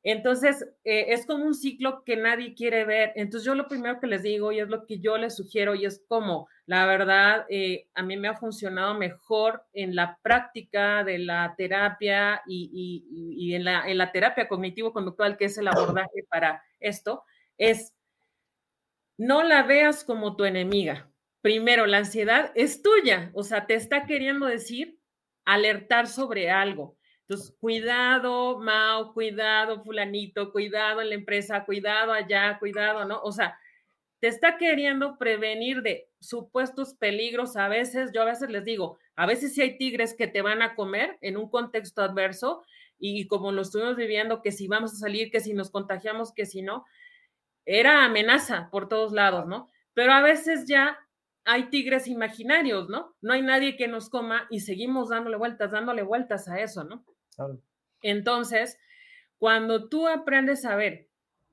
Entonces, eh, es como un ciclo que nadie quiere ver. Entonces, yo lo primero que les digo y es lo que yo les sugiero y es como, la verdad, eh, a mí me ha funcionado mejor en la práctica de la terapia y, en, la, en la terapia cognitivo-conductual, que es el abordaje para esto, es no la veas como tu enemiga. Primero, la ansiedad es tuya, o sea, te está queriendo decir alertar sobre algo entonces, cuidado, Mao, cuidado, fulanito, cuidado en la empresa, cuidado allá, cuidado, ¿no? O sea, te está queriendo prevenir de supuestos peligros. A veces, yo a veces les digo, a veces sí hay tigres que te van a comer en un contexto adverso y como lo estuvimos viviendo, que si vamos a salir, que si nos contagiamos, que si no, era amenaza por todos lados, ¿no? Pero a veces ya hay tigres imaginarios, ¿no? No hay nadie que nos coma y seguimos dándole vueltas, dándole vueltas a eso, ¿no? Entonces, cuando tú aprendes a ver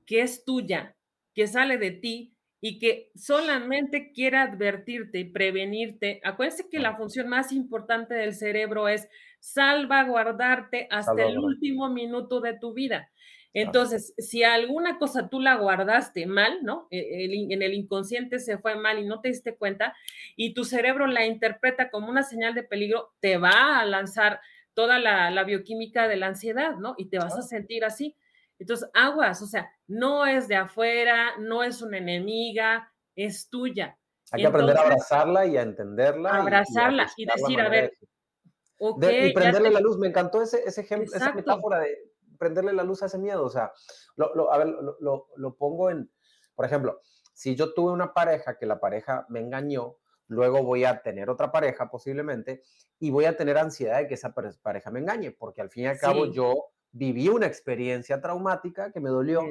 que es tuya, que sale de ti y que solamente quiere advertirte y prevenirte, acuérdense que la función más importante del cerebro es salvaguardarte hasta el último minuto de tu vida. Entonces, si alguna cosa tú la guardaste mal, ¿no? E, en el inconsciente se fue mal y no te diste cuenta, y tu cerebro la interpreta como una señal de peligro, te va a lanzar toda la, bioquímica de la ansiedad, ¿no? Y te vas a sentir así. Entonces, aguas, o sea, no es de afuera, no es una enemiga, es tuya. Hay que aprender a abrazarla y a entenderla. Abrazarla y, decir, a ver, y prenderle la luz. Me encantó ese, ese ejemplo, esa metáfora de prenderle la luz a ese miedo. O sea, lo, a ver, lo, lo pongo en, por ejemplo, si yo tuve una pareja que la pareja me engañó, luego voy a tener otra pareja posiblemente y voy a tener ansiedad de que esa pareja me engañe, porque al fin y al cabo yo viví una experiencia traumática que me dolió.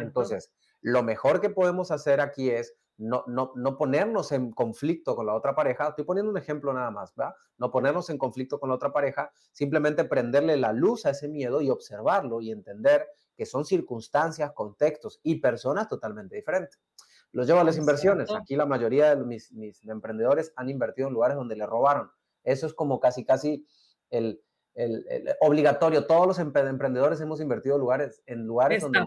Entonces, lo mejor que podemos hacer aquí es no, no, no, ponernos en conflicto con la otra pareja. Estoy poniendo un ejemplo nada más, ¿verdad? No ponernos en conflicto con la otra pareja, simplemente prenderle la luz a ese miedo y observarlo y entender que son circunstancias, contextos y personas totalmente diferentes. Los llevo a las inversiones. Aquí la mayoría de mis, mis, emprendedores han invertido en lugares donde le robaron. Eso es como casi, casi el, el, obligatorio. Todos los emprendedores hemos invertido lugares, en lugares donde...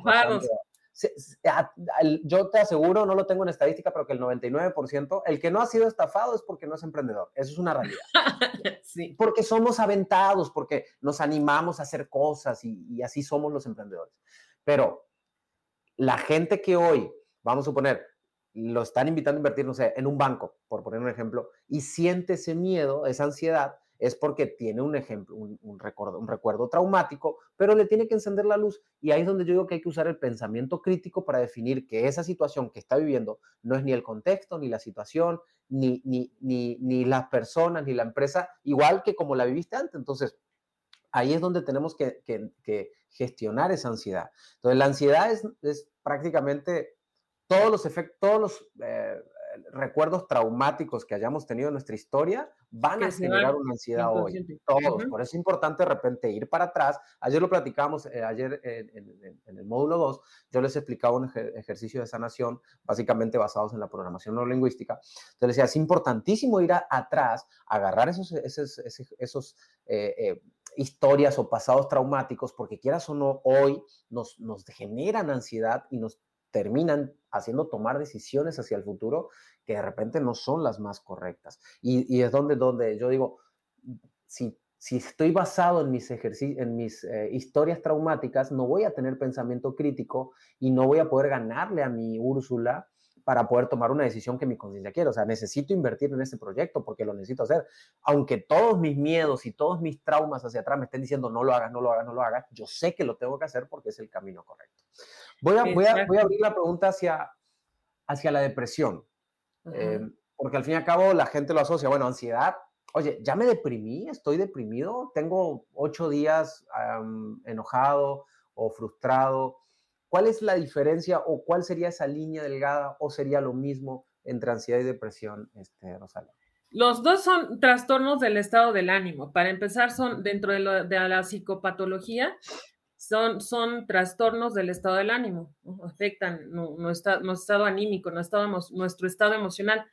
Yo te aseguro, no lo tengo en estadística, pero que el 99%, el que no ha sido estafado es porque no es emprendedor. Eso es una realidad. sí. Porque somos aventados, porque nos animamos a hacer cosas y, y así somos los emprendedores. Pero la gente que hoy, vamos a suponer, lo están invitando a invertir, no sé, en un banco, por poner un ejemplo, y siente ese miedo, esa ansiedad, es porque tiene un ejemplo, un, recuerdo, un recuerdo traumático, pero le tiene que encender la luz. Y ahí es donde yo digo que hay que usar el pensamiento crítico para definir que esa situación que está viviendo no es ni el contexto, ni la situación, ni, ni, ni, ni las personas, ni la empresa, igual que como la viviste antes. Entonces, ahí es donde tenemos que, que, gestionar esa ansiedad. Entonces, la ansiedad es, es prácticamente todos los efectos, todos los eh, recuerdos traumáticos que hayamos tenido en nuestra historia van a generar una ansiedad hoy. Todos. Por eso es importante de repente ir para atrás. Ayer lo platicábamos, eh, ayer en, el módulo 2, yo les explicaba un ejercicio de sanación, básicamente basados en la programación neurolingüística. Entonces les decía, es importantísimo ir atrás, agarrar esos, esos, esos, eh, historias o pasados traumáticos, porque quieras o no, hoy nos, nos generan ansiedad y nos terminan haciendo tomar decisiones hacia el futuro que de repente no son las más correctas. Y, es donde, donde yo digo, si, si estoy basado en mis, en mis eh, historias traumáticas, no voy a tener pensamiento crítico y no voy a poder ganarle a mi Úrsula para poder tomar una decisión que mi conciencia quiere. O sea, necesito invertir en este proyecto porque lo necesito hacer. Aunque todos mis miedos y todos mis traumas hacia atrás me estén diciendo no lo hagas, no lo hagas, no lo hagas, yo sé que lo tengo que hacer porque es el camino correcto. Voy a, voy a, voy a abrir la pregunta hacia, hacia la depresión. Eh, porque al fin y al cabo la gente lo asocia, bueno, ansiedad. Oye, ya me deprimí, estoy deprimido, tengo ocho días enojado o frustrado ¿Cuál es la diferencia o cuál sería esa línea delgada o sería lo mismo entre ansiedad y depresión, este? Los dos son trastornos del estado del ánimo. Para empezar, son dentro de, la psicopatología, son, son, trastornos del estado del ánimo, afectan nuestro, estado anímico, nuestro nuestro estado emocional.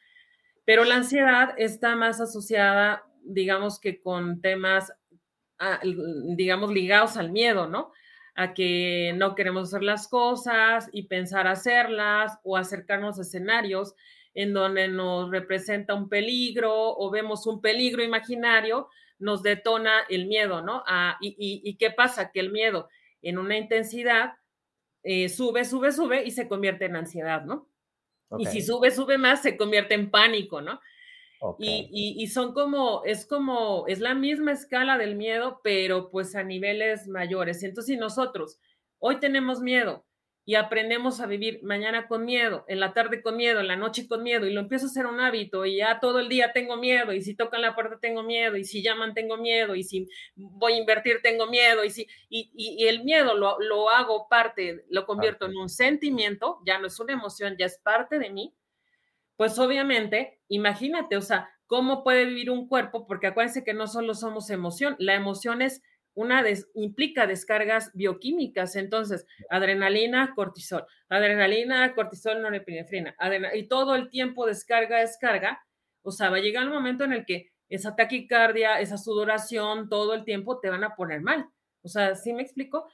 Pero la ansiedad está más asociada, digamos que con temas, ah, digamos, ligados al miedo, ¿no? A que no queremos hacer las cosas y pensar hacerlas o acercarnos a escenarios en donde nos representa un peligro o vemos un peligro imaginario, nos detona el miedo, ¿no? Ah, y, qué pasa? Que el miedo en una intensidad eh, sube, sube, sube y se convierte en ansiedad, ¿no? Y si sube, sube más, se convierte en pánico, ¿no? Y, son como, es como, es la misma escala del miedo, pero pues a niveles mayores. Entonces, si nosotros hoy tenemos miedo y aprendemos a vivir mañana con miedo, en la tarde con miedo, en la noche con miedo, y lo empiezo a hacer un hábito, y ya todo el día tengo miedo, y si tocan la puerta tengo miedo, y si llaman tengo miedo, y si voy a invertir tengo miedo, y si, y, el miedo lo, lo, hago parte, lo convierto en un sentimiento, ya no es una emoción, ya es parte de mí, pues obviamente, imagínate, o sea, ¿cómo puede vivir un cuerpo? Porque acuérdense que no solo somos emoción, la emoción es una implica descargas bioquímicas, entonces adrenalina, cortisol, adrenalina, cortisol, norepinefrina, y todo el tiempo descarga, descarga, o sea, va a llegar el momento en el que esa taquicardia, esa sudoración, todo el tiempo te van a poner mal. O sea, ¿sí me explico?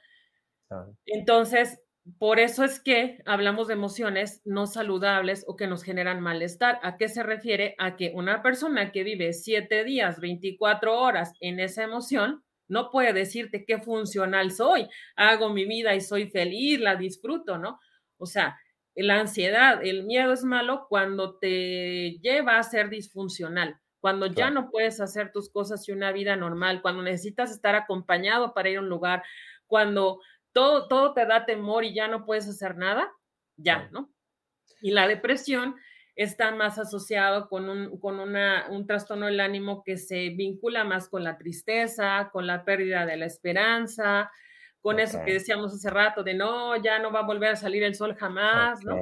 Entonces, por eso es que hablamos de emociones no saludables o que nos generan malestar. ¿A qué se refiere? A que una persona que vive siete días, 24 horas en esa emoción, no puede decirte qué funcional soy. Hago mi vida y soy feliz, la disfruto, ¿no? O sea, la ansiedad, el miedo es malo cuando te lleva a ser disfuncional, cuando ya no puedes hacer tus cosas y una vida normal, cuando necesitas estar acompañado para ir a un lugar, cuando todo, todo te da temor y ya no puedes hacer nada, ya, ¿no? Y la depresión está más asociado con un, con una, un trastorno del ánimo que se vincula más con la tristeza, con la pérdida de la esperanza, con eso que decíamos hace rato de no, ya no va a volver a salir el sol jamás, ¿no?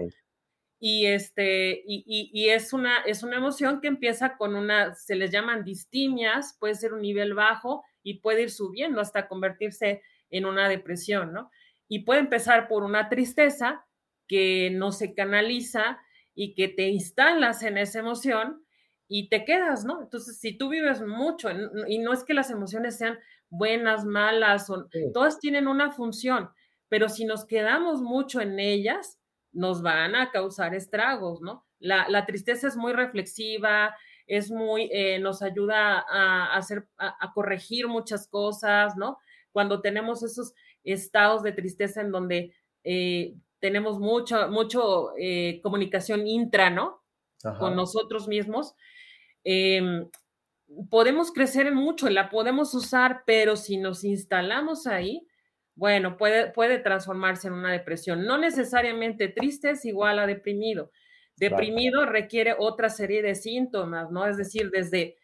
Y, este, y, y, y, es, una, es una emoción que empieza con una, se les llaman distimias, puede ser un nivel bajo y puede ir subiendo hasta convertirse en una depresión, ¿no? Y puede empezar por una tristeza que no se canaliza y que te instalas en esa emoción y te quedas, ¿no? Entonces, si tú vives mucho, y no es que las emociones sean buenas, malas, todas tienen una función, pero si nos quedamos mucho en ellas, nos van a causar estragos, ¿no? La, tristeza es muy reflexiva, es muy, eh, nos ayuda a, hacer, a, corregir muchas cosas, ¿no? Cuando tenemos esos estados de tristeza en donde eh, tenemos mucho, mucho eh, comunicación intra, ¿no? Con nosotros mismos. Em, podemos crecer en mucho, la podemos usar, pero si nos instalamos ahí, bueno, puede, puede transformarse en una depresión. No necesariamente triste es igual a deprimido. Deprimido requiere otra serie de síntomas, ¿no? Es decir, desde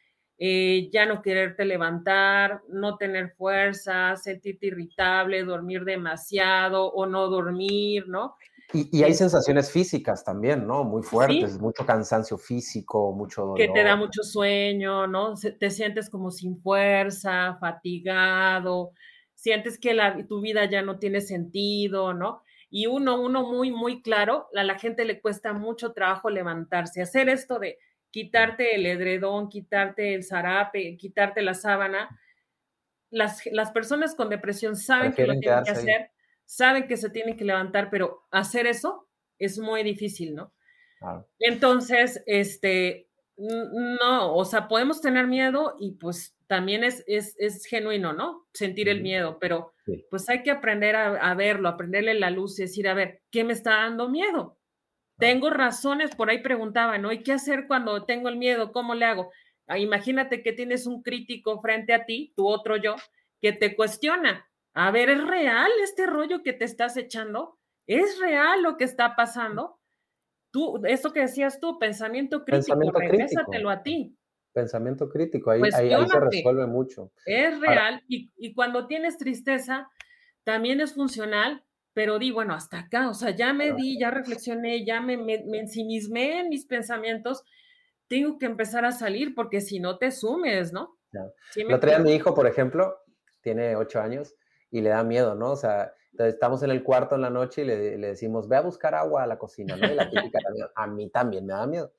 eh, ya no quererte levantar, no tener fuerza, sentirte irritable, dormir demasiado o no dormir, ¿no? Y, hay sensaciones físicas también, ¿no? Muy fuertes, mucho cansancio físico, mucho dolor. Que te da mucho sueño, ¿no? Te sientes como sin fuerza, fatigado, sientes que la, tu vida ya no tiene sentido, ¿no? Y uno, uno muy, muy claro, a la gente le cuesta mucho trabajo levantarse, hacer esto de quitarte el edredón, quitarte el zarape, quitarte la sábana. Las, las personas con depresión saben que lo tienen que hacer saben que se tienen que levantar, pero hacer eso es muy difícil, ¿no? Entonces, este, no, o sea, podemos tener miedo y pues también es, es, es genuino, ¿no? Sentir el miedo, pero pues hay que aprender a, verlo, aprenderle la luz y decir, a ver, ¿qué me está dando miedo? Tengo razones, por ahí preguntaban, ¿no? ¿Y qué hacer cuando tengo el miedo? ¿Cómo le hago? Ah, imagínate que tienes un crítico frente a ti, tu otro yo, que te cuestiona a ver, ¿es real este rollo que te estás echando? ¿Es real lo que está pasando? Tú, eso que decías tú, pensamiento crítico, pensamiento a ti. Pensamiento crítico, ahí, ahí, se resuelve mucho. Es real y, cuando tienes tristeza, también es funcional, pero di, bueno, hasta acá, o sea, ya me di, ya reflexioné, ya me, me, ensimismé en mis pensamientos, tengo que empezar a salir porque si no te sumes, ¿no? ¿Sí Lo trae a mi hijo, por ejemplo, tiene ocho años, y le da miedo, ¿no? O sea, estamos en el cuarto en la noche y le, le decimos, ve a buscar agua a la cocina, ¿no? Y la típica a mí también me da miedo.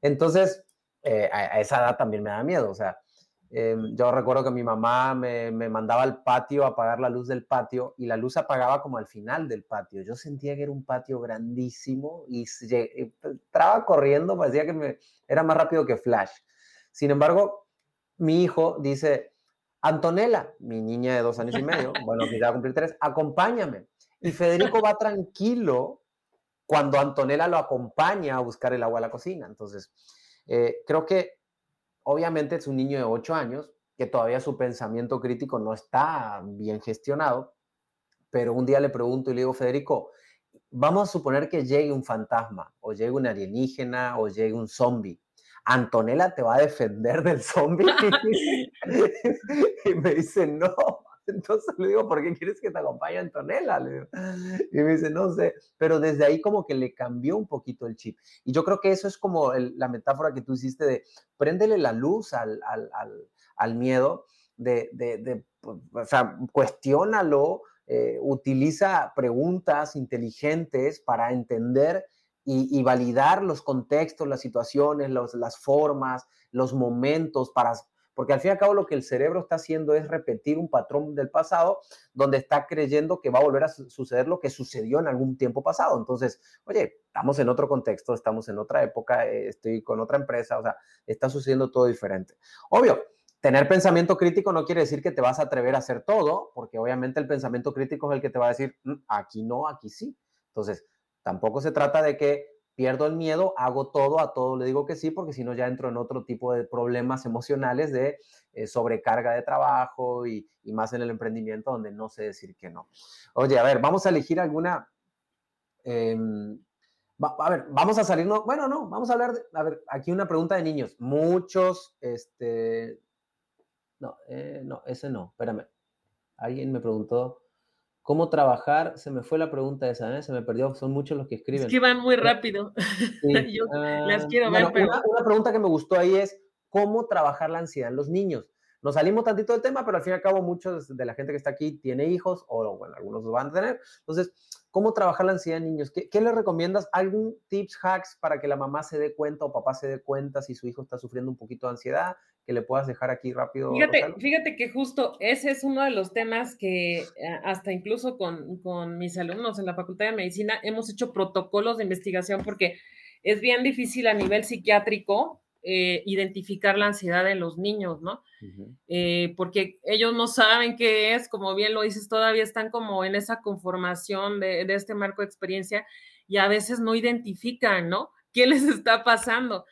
Entonces, eh, a, esa edad también me da miedo, o sea, em, yo recuerdo que mi mamá me, me, mandaba al patio a apagar la luz del patio y la luz apagaba como al final del patio. Yo sentía que era un patio grandísimo y entraba corriendo, parecía que me, era más rápido que Flash. Sin embargo, mi hijo dice, Antonella, mi niña de dos años y medio, bueno, que ya va a cumplir tres, acompáñame. Y Federico va tranquilo cuando Antonella lo acompaña a buscar el agua a la cocina. Entonces, eh, creo que obviamente es un niño de ocho años, que todavía su pensamiento crítico no está bien gestionado, pero un día le pregunto y le digo, Federico, vamos a suponer que llegue un fantasma, o llegue un alienígena, o llegue un zombie. Antonella te va a defender del zombie. y me dice, no. Entonces le digo, ¿por qué quieres que te acompañe Antonella? Y me dice, no sé, pero desde ahí como que le cambió un poquito el chip. Y yo creo que eso es como la metáfora que tú hiciste de préndele la luz al, al, al, miedo, de, de, de, o sea, cuestiónalo, eh, utiliza preguntas inteligentes para entender y, validar los contextos, las situaciones, las formas, los momentos, para, porque al fin y al cabo lo que el cerebro está haciendo es repetir un patrón del pasado donde está creyendo que va a volver a suceder lo que sucedió en algún tiempo pasado. Entonces, oye, estamos en otro contexto, estamos en otra época, eh, estoy con otra empresa, o sea, está sucediendo todo diferente. Obvio, tener pensamiento crítico no quiere decir que te vas a atrever a hacer todo, porque obviamente el pensamiento crítico es el que te va a decir, mm, aquí no, aquí sí. Entonces, Tampoco se trata de que pierdo el miedo, hago todo, a todo le digo que sí, porque si no ya entro en otro tipo de problemas emocionales de eh, sobrecarga de trabajo y, más en el emprendimiento donde no sé decir que no. Oye, a ver, vamos a elegir alguna... Em, a ver, vamos a salirnos, bueno, no, vamos a hablar, de, a ver, aquí una pregunta de niños. Muchos, este, no, eh, no, ese no, espérame. Alguien me preguntó, ¿Cómo trabajar? Se me fue la pregunta esa, ¿eh? se me perdió. Son muchos los que escriben. Es que van muy rápido. Yo las quiero ah, ver, pero... una, una, pregunta que me gustó ahí es, ¿cómo trabajar la ansiedad en los niños? Nos salimos tantito del tema, pero al fin y al cabo muchos de la gente que está aquí tiene hijos, o bueno, algunos los van a tener. Entonces, ¿cómo trabajar la ansiedad en niños? ¿Qué, qué le recomiendas? ¿Algún tips, hacks para que la mamá se dé cuenta o papá se dé cuenta si su hijo está sufriendo un poquito de ansiedad? Que le puedas dejar aquí rápido. Fíjate, fíjate que justo ese es uno de los temas que eh, hasta incluso con, con, mis alumnos en la Facultad de Medicina hemos hecho protocolos de investigación porque es bien difícil a nivel psiquiátrico eh, identificar la ansiedad en los niños, ¿no? Eh, porque ellos no saben qué es, como bien lo dices, todavía están como en esa conformación de, de este marco de experiencia y a veces no identifican, ¿no? ¿Qué les está pasando?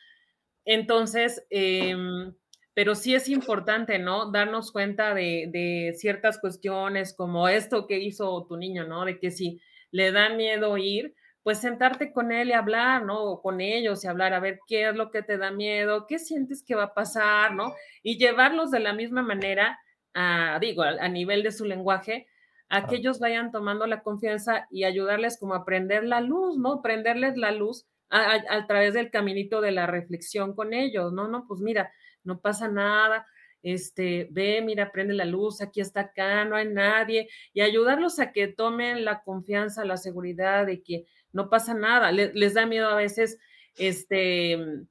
Entonces, em, pero sí es importante, ¿no? Darnos cuenta de, de, ciertas cuestiones como esto que hizo tu niño, ¿no? De que si le da miedo ir, pues sentarte con él y hablar, ¿no? O con ellos y hablar, a ver qué es lo que te da miedo, qué sientes que va a pasar, ¿no? Y llevarlos de la misma manera, a, digo, a, nivel de su lenguaje, a que ellos vayan tomando la confianza y ayudarles como a prender la luz, ¿no? Prenderles la luz a, a, través del caminito de la reflexión con ellos, ¿no? No, pues mira, no pasa nada, este, ve, mira, prende la luz, aquí está acá, no hay nadie, y ayudarlos a que tomen la confianza, la seguridad de que no pasa nada. les da miedo a veces, este,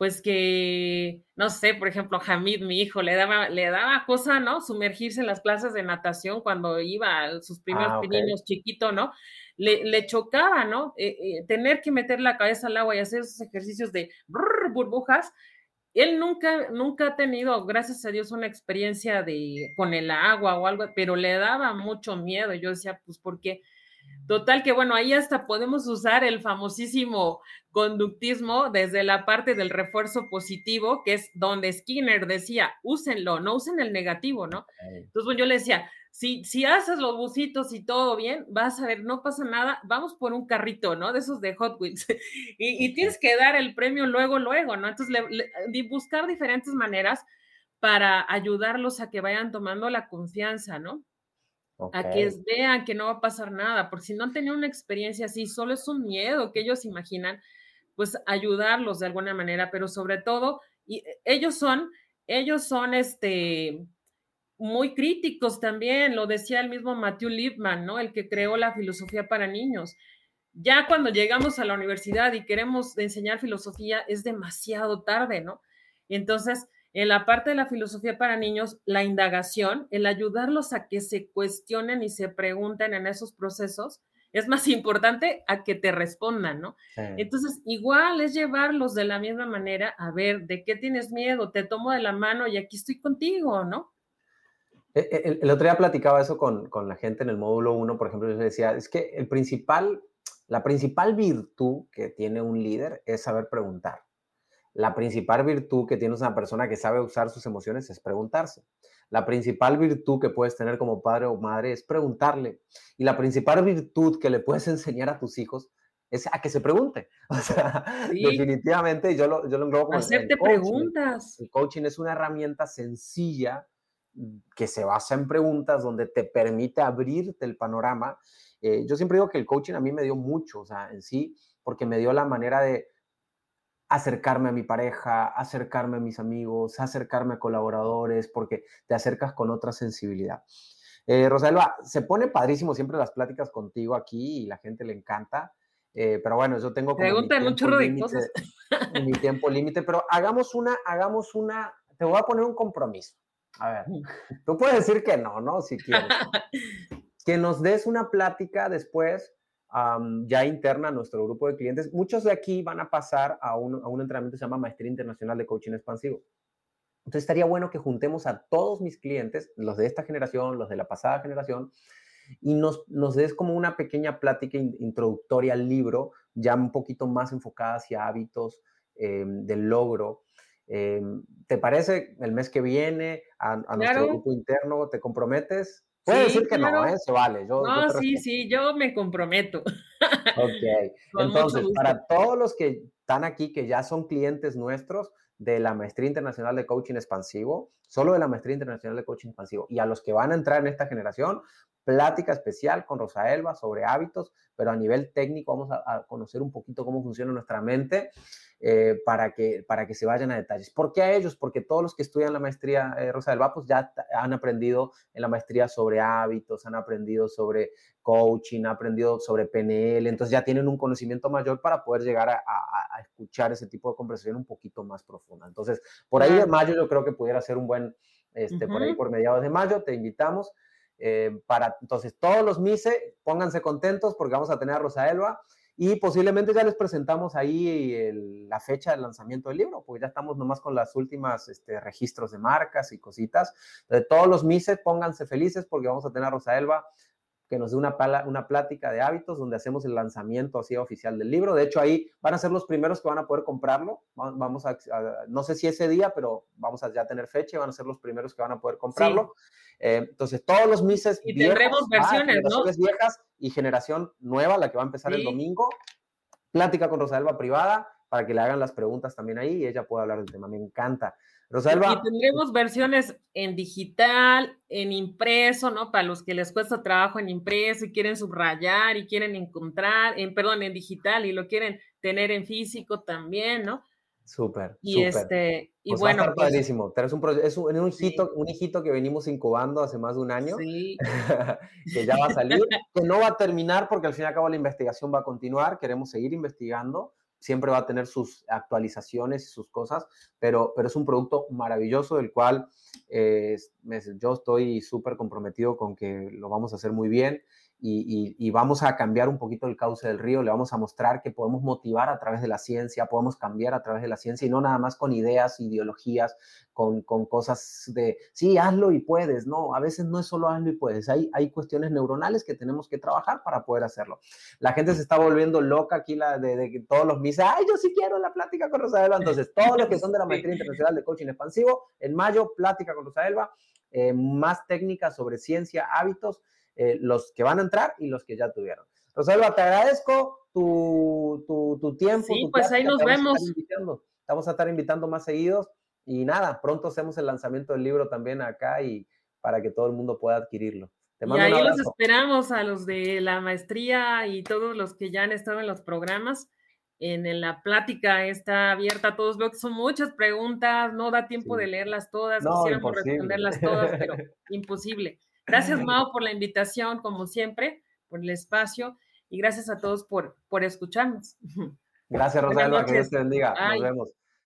pues que, no sé, por ejemplo, Hamid, mi hijo, le daba, le daba cosa, ¿no? Sumergirse en las clases de natación cuando iba a sus primeros ah, niños chiquitos, ¿no? Le, le, chocaba, ¿no? Eh, eh, tener que meter la cabeza al agua y hacer esos ejercicios de burbujas. Él nunca, nunca ha tenido, gracias a Dios, una experiencia de con el agua o algo, pero le daba mucho miedo. Yo decía, pues, ¿por qué? Total que bueno, ahí hasta podemos usar el famosísimo conductismo desde la parte del refuerzo positivo, que es donde Skinner decía, úsenlo, no usen el negativo, ¿no? Entonces, bueno, yo le decía, si, si haces los busitos y todo bien, vas a ver, no pasa nada, vamos por un carrito, ¿no? De esos de Hot Wheels. y, tienes que dar el premio luego, luego, ¿no? Entonces, buscar diferentes maneras para ayudarlos a que vayan tomando la confianza, ¿no? A que vean que no va a pasar nada, porque si no han tenido una experiencia así, solo es un miedo que ellos imaginan, pues ayudarlos de alguna manera, pero sobre todo, y ellos son, ellos son este, muy críticos también, lo decía el mismo Matthew Lipman, ¿no? El que creó la filosofía para niños. Ya cuando llegamos a la universidad y queremos enseñar filosofía, es demasiado tarde, ¿no? entonces, en la parte de la filosofía para niños, la indagación, el ayudarlos a que se cuestionen y se pregunten en esos procesos, es más importante a que te respondan, ¿no? Entonces, igual es llevarlos de la misma manera, a ver, ¿de qué tienes miedo? Te tomo de la mano y aquí estoy contigo, ¿no? E, e, el, otro día platicaba eso con, con, la gente en el módulo 1, por ejemplo, yo decía, es que el principal, la principal virtud que tiene un líder es saber preguntar. La principal virtud que tiene una persona que sabe usar sus emociones es preguntarse. La principal virtud que puedes tener como padre o madre es preguntarle. Y la principal virtud que le puedes enseñar a tus hijos es a que se pregunte. O sea, definitivamente yo lo, yo lo englobo como Hacerte preguntas. El coaching es una herramienta sencilla que se basa en preguntas donde te permite abrirte el panorama. Eh, yo siempre digo que el coaching a mí me dio mucho, o sea, en sí, porque me dio la manera de acercarme a mi pareja, acercarme a mis amigos, acercarme a colaboradores, porque te acercas con otra sensibilidad. Eh, Rosalba, se pone padrísimo siempre las pláticas contigo aquí y la gente le encanta. Eh, pero bueno, yo tengo como un chorro de cosas. mi tiempo límite, pero hagamos una, hagamos una, te voy a poner un compromiso. A ver, tú puedes decir que no, ¿no? Si quieres. que nos des una plática después ya interna a nuestro grupo de clientes. Muchos de aquí van a pasar a un, a un entrenamiento que se llama Maestría Internacional de Coaching Expansivo. Entonces estaría bueno que juntemos a todos mis clientes, los de esta generación, los de la pasada generación, y nos, nos des como una pequeña plática introductoria al libro, ya un poquito más enfocada hacia hábitos em, del logro. Em, ¿Te parece el mes que viene a, nuestro grupo interno? ¿Te comprometes? Puede decir que no, ¿eh? se vale. no, sí, sí, yo me comprometo. Ok, entonces, para todos los que están aquí, que ya son clientes nuestros de la Maestría Internacional de Coaching Expansivo, solo de la Maestría Internacional de Coaching Expansivo, y a los que van a entrar en esta generación, plática especial con Rosa Elba sobre hábitos, pero a nivel técnico vamos a, conocer un poquito cómo funciona nuestra mente eh, para, que, para que se vayan a detalles. ¿Por qué a ellos? Porque todos los que estudian la maestría eh, Rosa del pues ya han aprendido en la maestría sobre hábitos, han aprendido sobre coaching, han aprendido sobre PNL, entonces ya tienen un conocimiento mayor para poder llegar a, escuchar ese tipo de conversación un poquito más profunda. Entonces, por ahí de mayo yo creo que pudiera ser un buen, este, por ahí por mediados de mayo, te invitamos. Eh, para entonces todos los MISE, pónganse contentos porque vamos a tener a Rosa Elba y posiblemente ya les presentamos ahí la fecha del lanzamiento del libro, porque ya estamos nomás con las últimas este, registros de marcas y cositas. Todos los mises, pónganse felices porque vamos a tener a Rosa Elba que nos dé una, una plática de hábitos donde hacemos el lanzamiento así oficial del libro. De hecho, ahí van a ser los primeros que van a poder comprarlo. Vamos a, no sé si ese día, pero vamos a ya tener fecha y van a ser los primeros que van a poder comprarlo. Eh, entonces, todos los Mises y tendremos versiones, ¿no? viejas y generación nueva, la que va a empezar el domingo. Plática con Rosalba privada para que le hagan las preguntas también ahí y ella pueda hablar del tema. Me encanta. Rosalba. Y tendremos versiones en digital, en impreso, ¿no? Para los que les cuesta trabajo en impreso y quieren subrayar y quieren encontrar, en, perdón, en digital y lo quieren tener en físico también, ¿no? Súper. Y este, y pues bueno. Va pues un, es un, un, hijito, un hijito que venimos incubando hace más de un año. Sí. que ya va a salir, que no va a terminar porque al fin y al cabo la investigación va a continuar. Queremos seguir investigando siempre va a tener sus actualizaciones y sus cosas, pero, pero es un producto maravilloso del cual eh, yo estoy súper comprometido con que lo vamos a hacer muy bien y, vamos a cambiar un poquito el cauce del río, le vamos a mostrar que podemos motivar a través de la ciencia, podemos cambiar a través de la ciencia y no nada más con ideas, ideologías, con, cosas de, sí, hazlo y puedes, no, a veces no es solo hazlo y puedes, hay, hay cuestiones neuronales que tenemos que trabajar para poder hacerlo. La gente se está volviendo loca aquí la, de, que todos los mis, ay, yo sí quiero la plática con Rosa Elba, entonces todos los que son de la Maestría Internacional de Coaching Expansivo, en mayo, plática con Rosa Elba, eh, más técnicas sobre ciencia, hábitos, eh, los que van a entrar y los que ya tuvieron. Rosalba, te agradezco tu, tu, tiempo. Sí, pues ahí nos vemos. Vamos a estar invitando más seguidos y nada, pronto hacemos el lanzamiento del libro también acá y para que todo el mundo pueda adquirirlo. y ahí los esperamos a los de la maestría y todos los que ya han estado en los programas. En, la plática está abierta a todos. Veo que son muchas preguntas, no da tiempo de leerlas todas, no, quisiéramos responderlas todas, pero imposible. Gracias, Mao, por la invitación, como siempre, por el espacio y gracias a todos por, por escucharnos. Gracias, Rosalba, que Dios te bendiga. Nos vemos.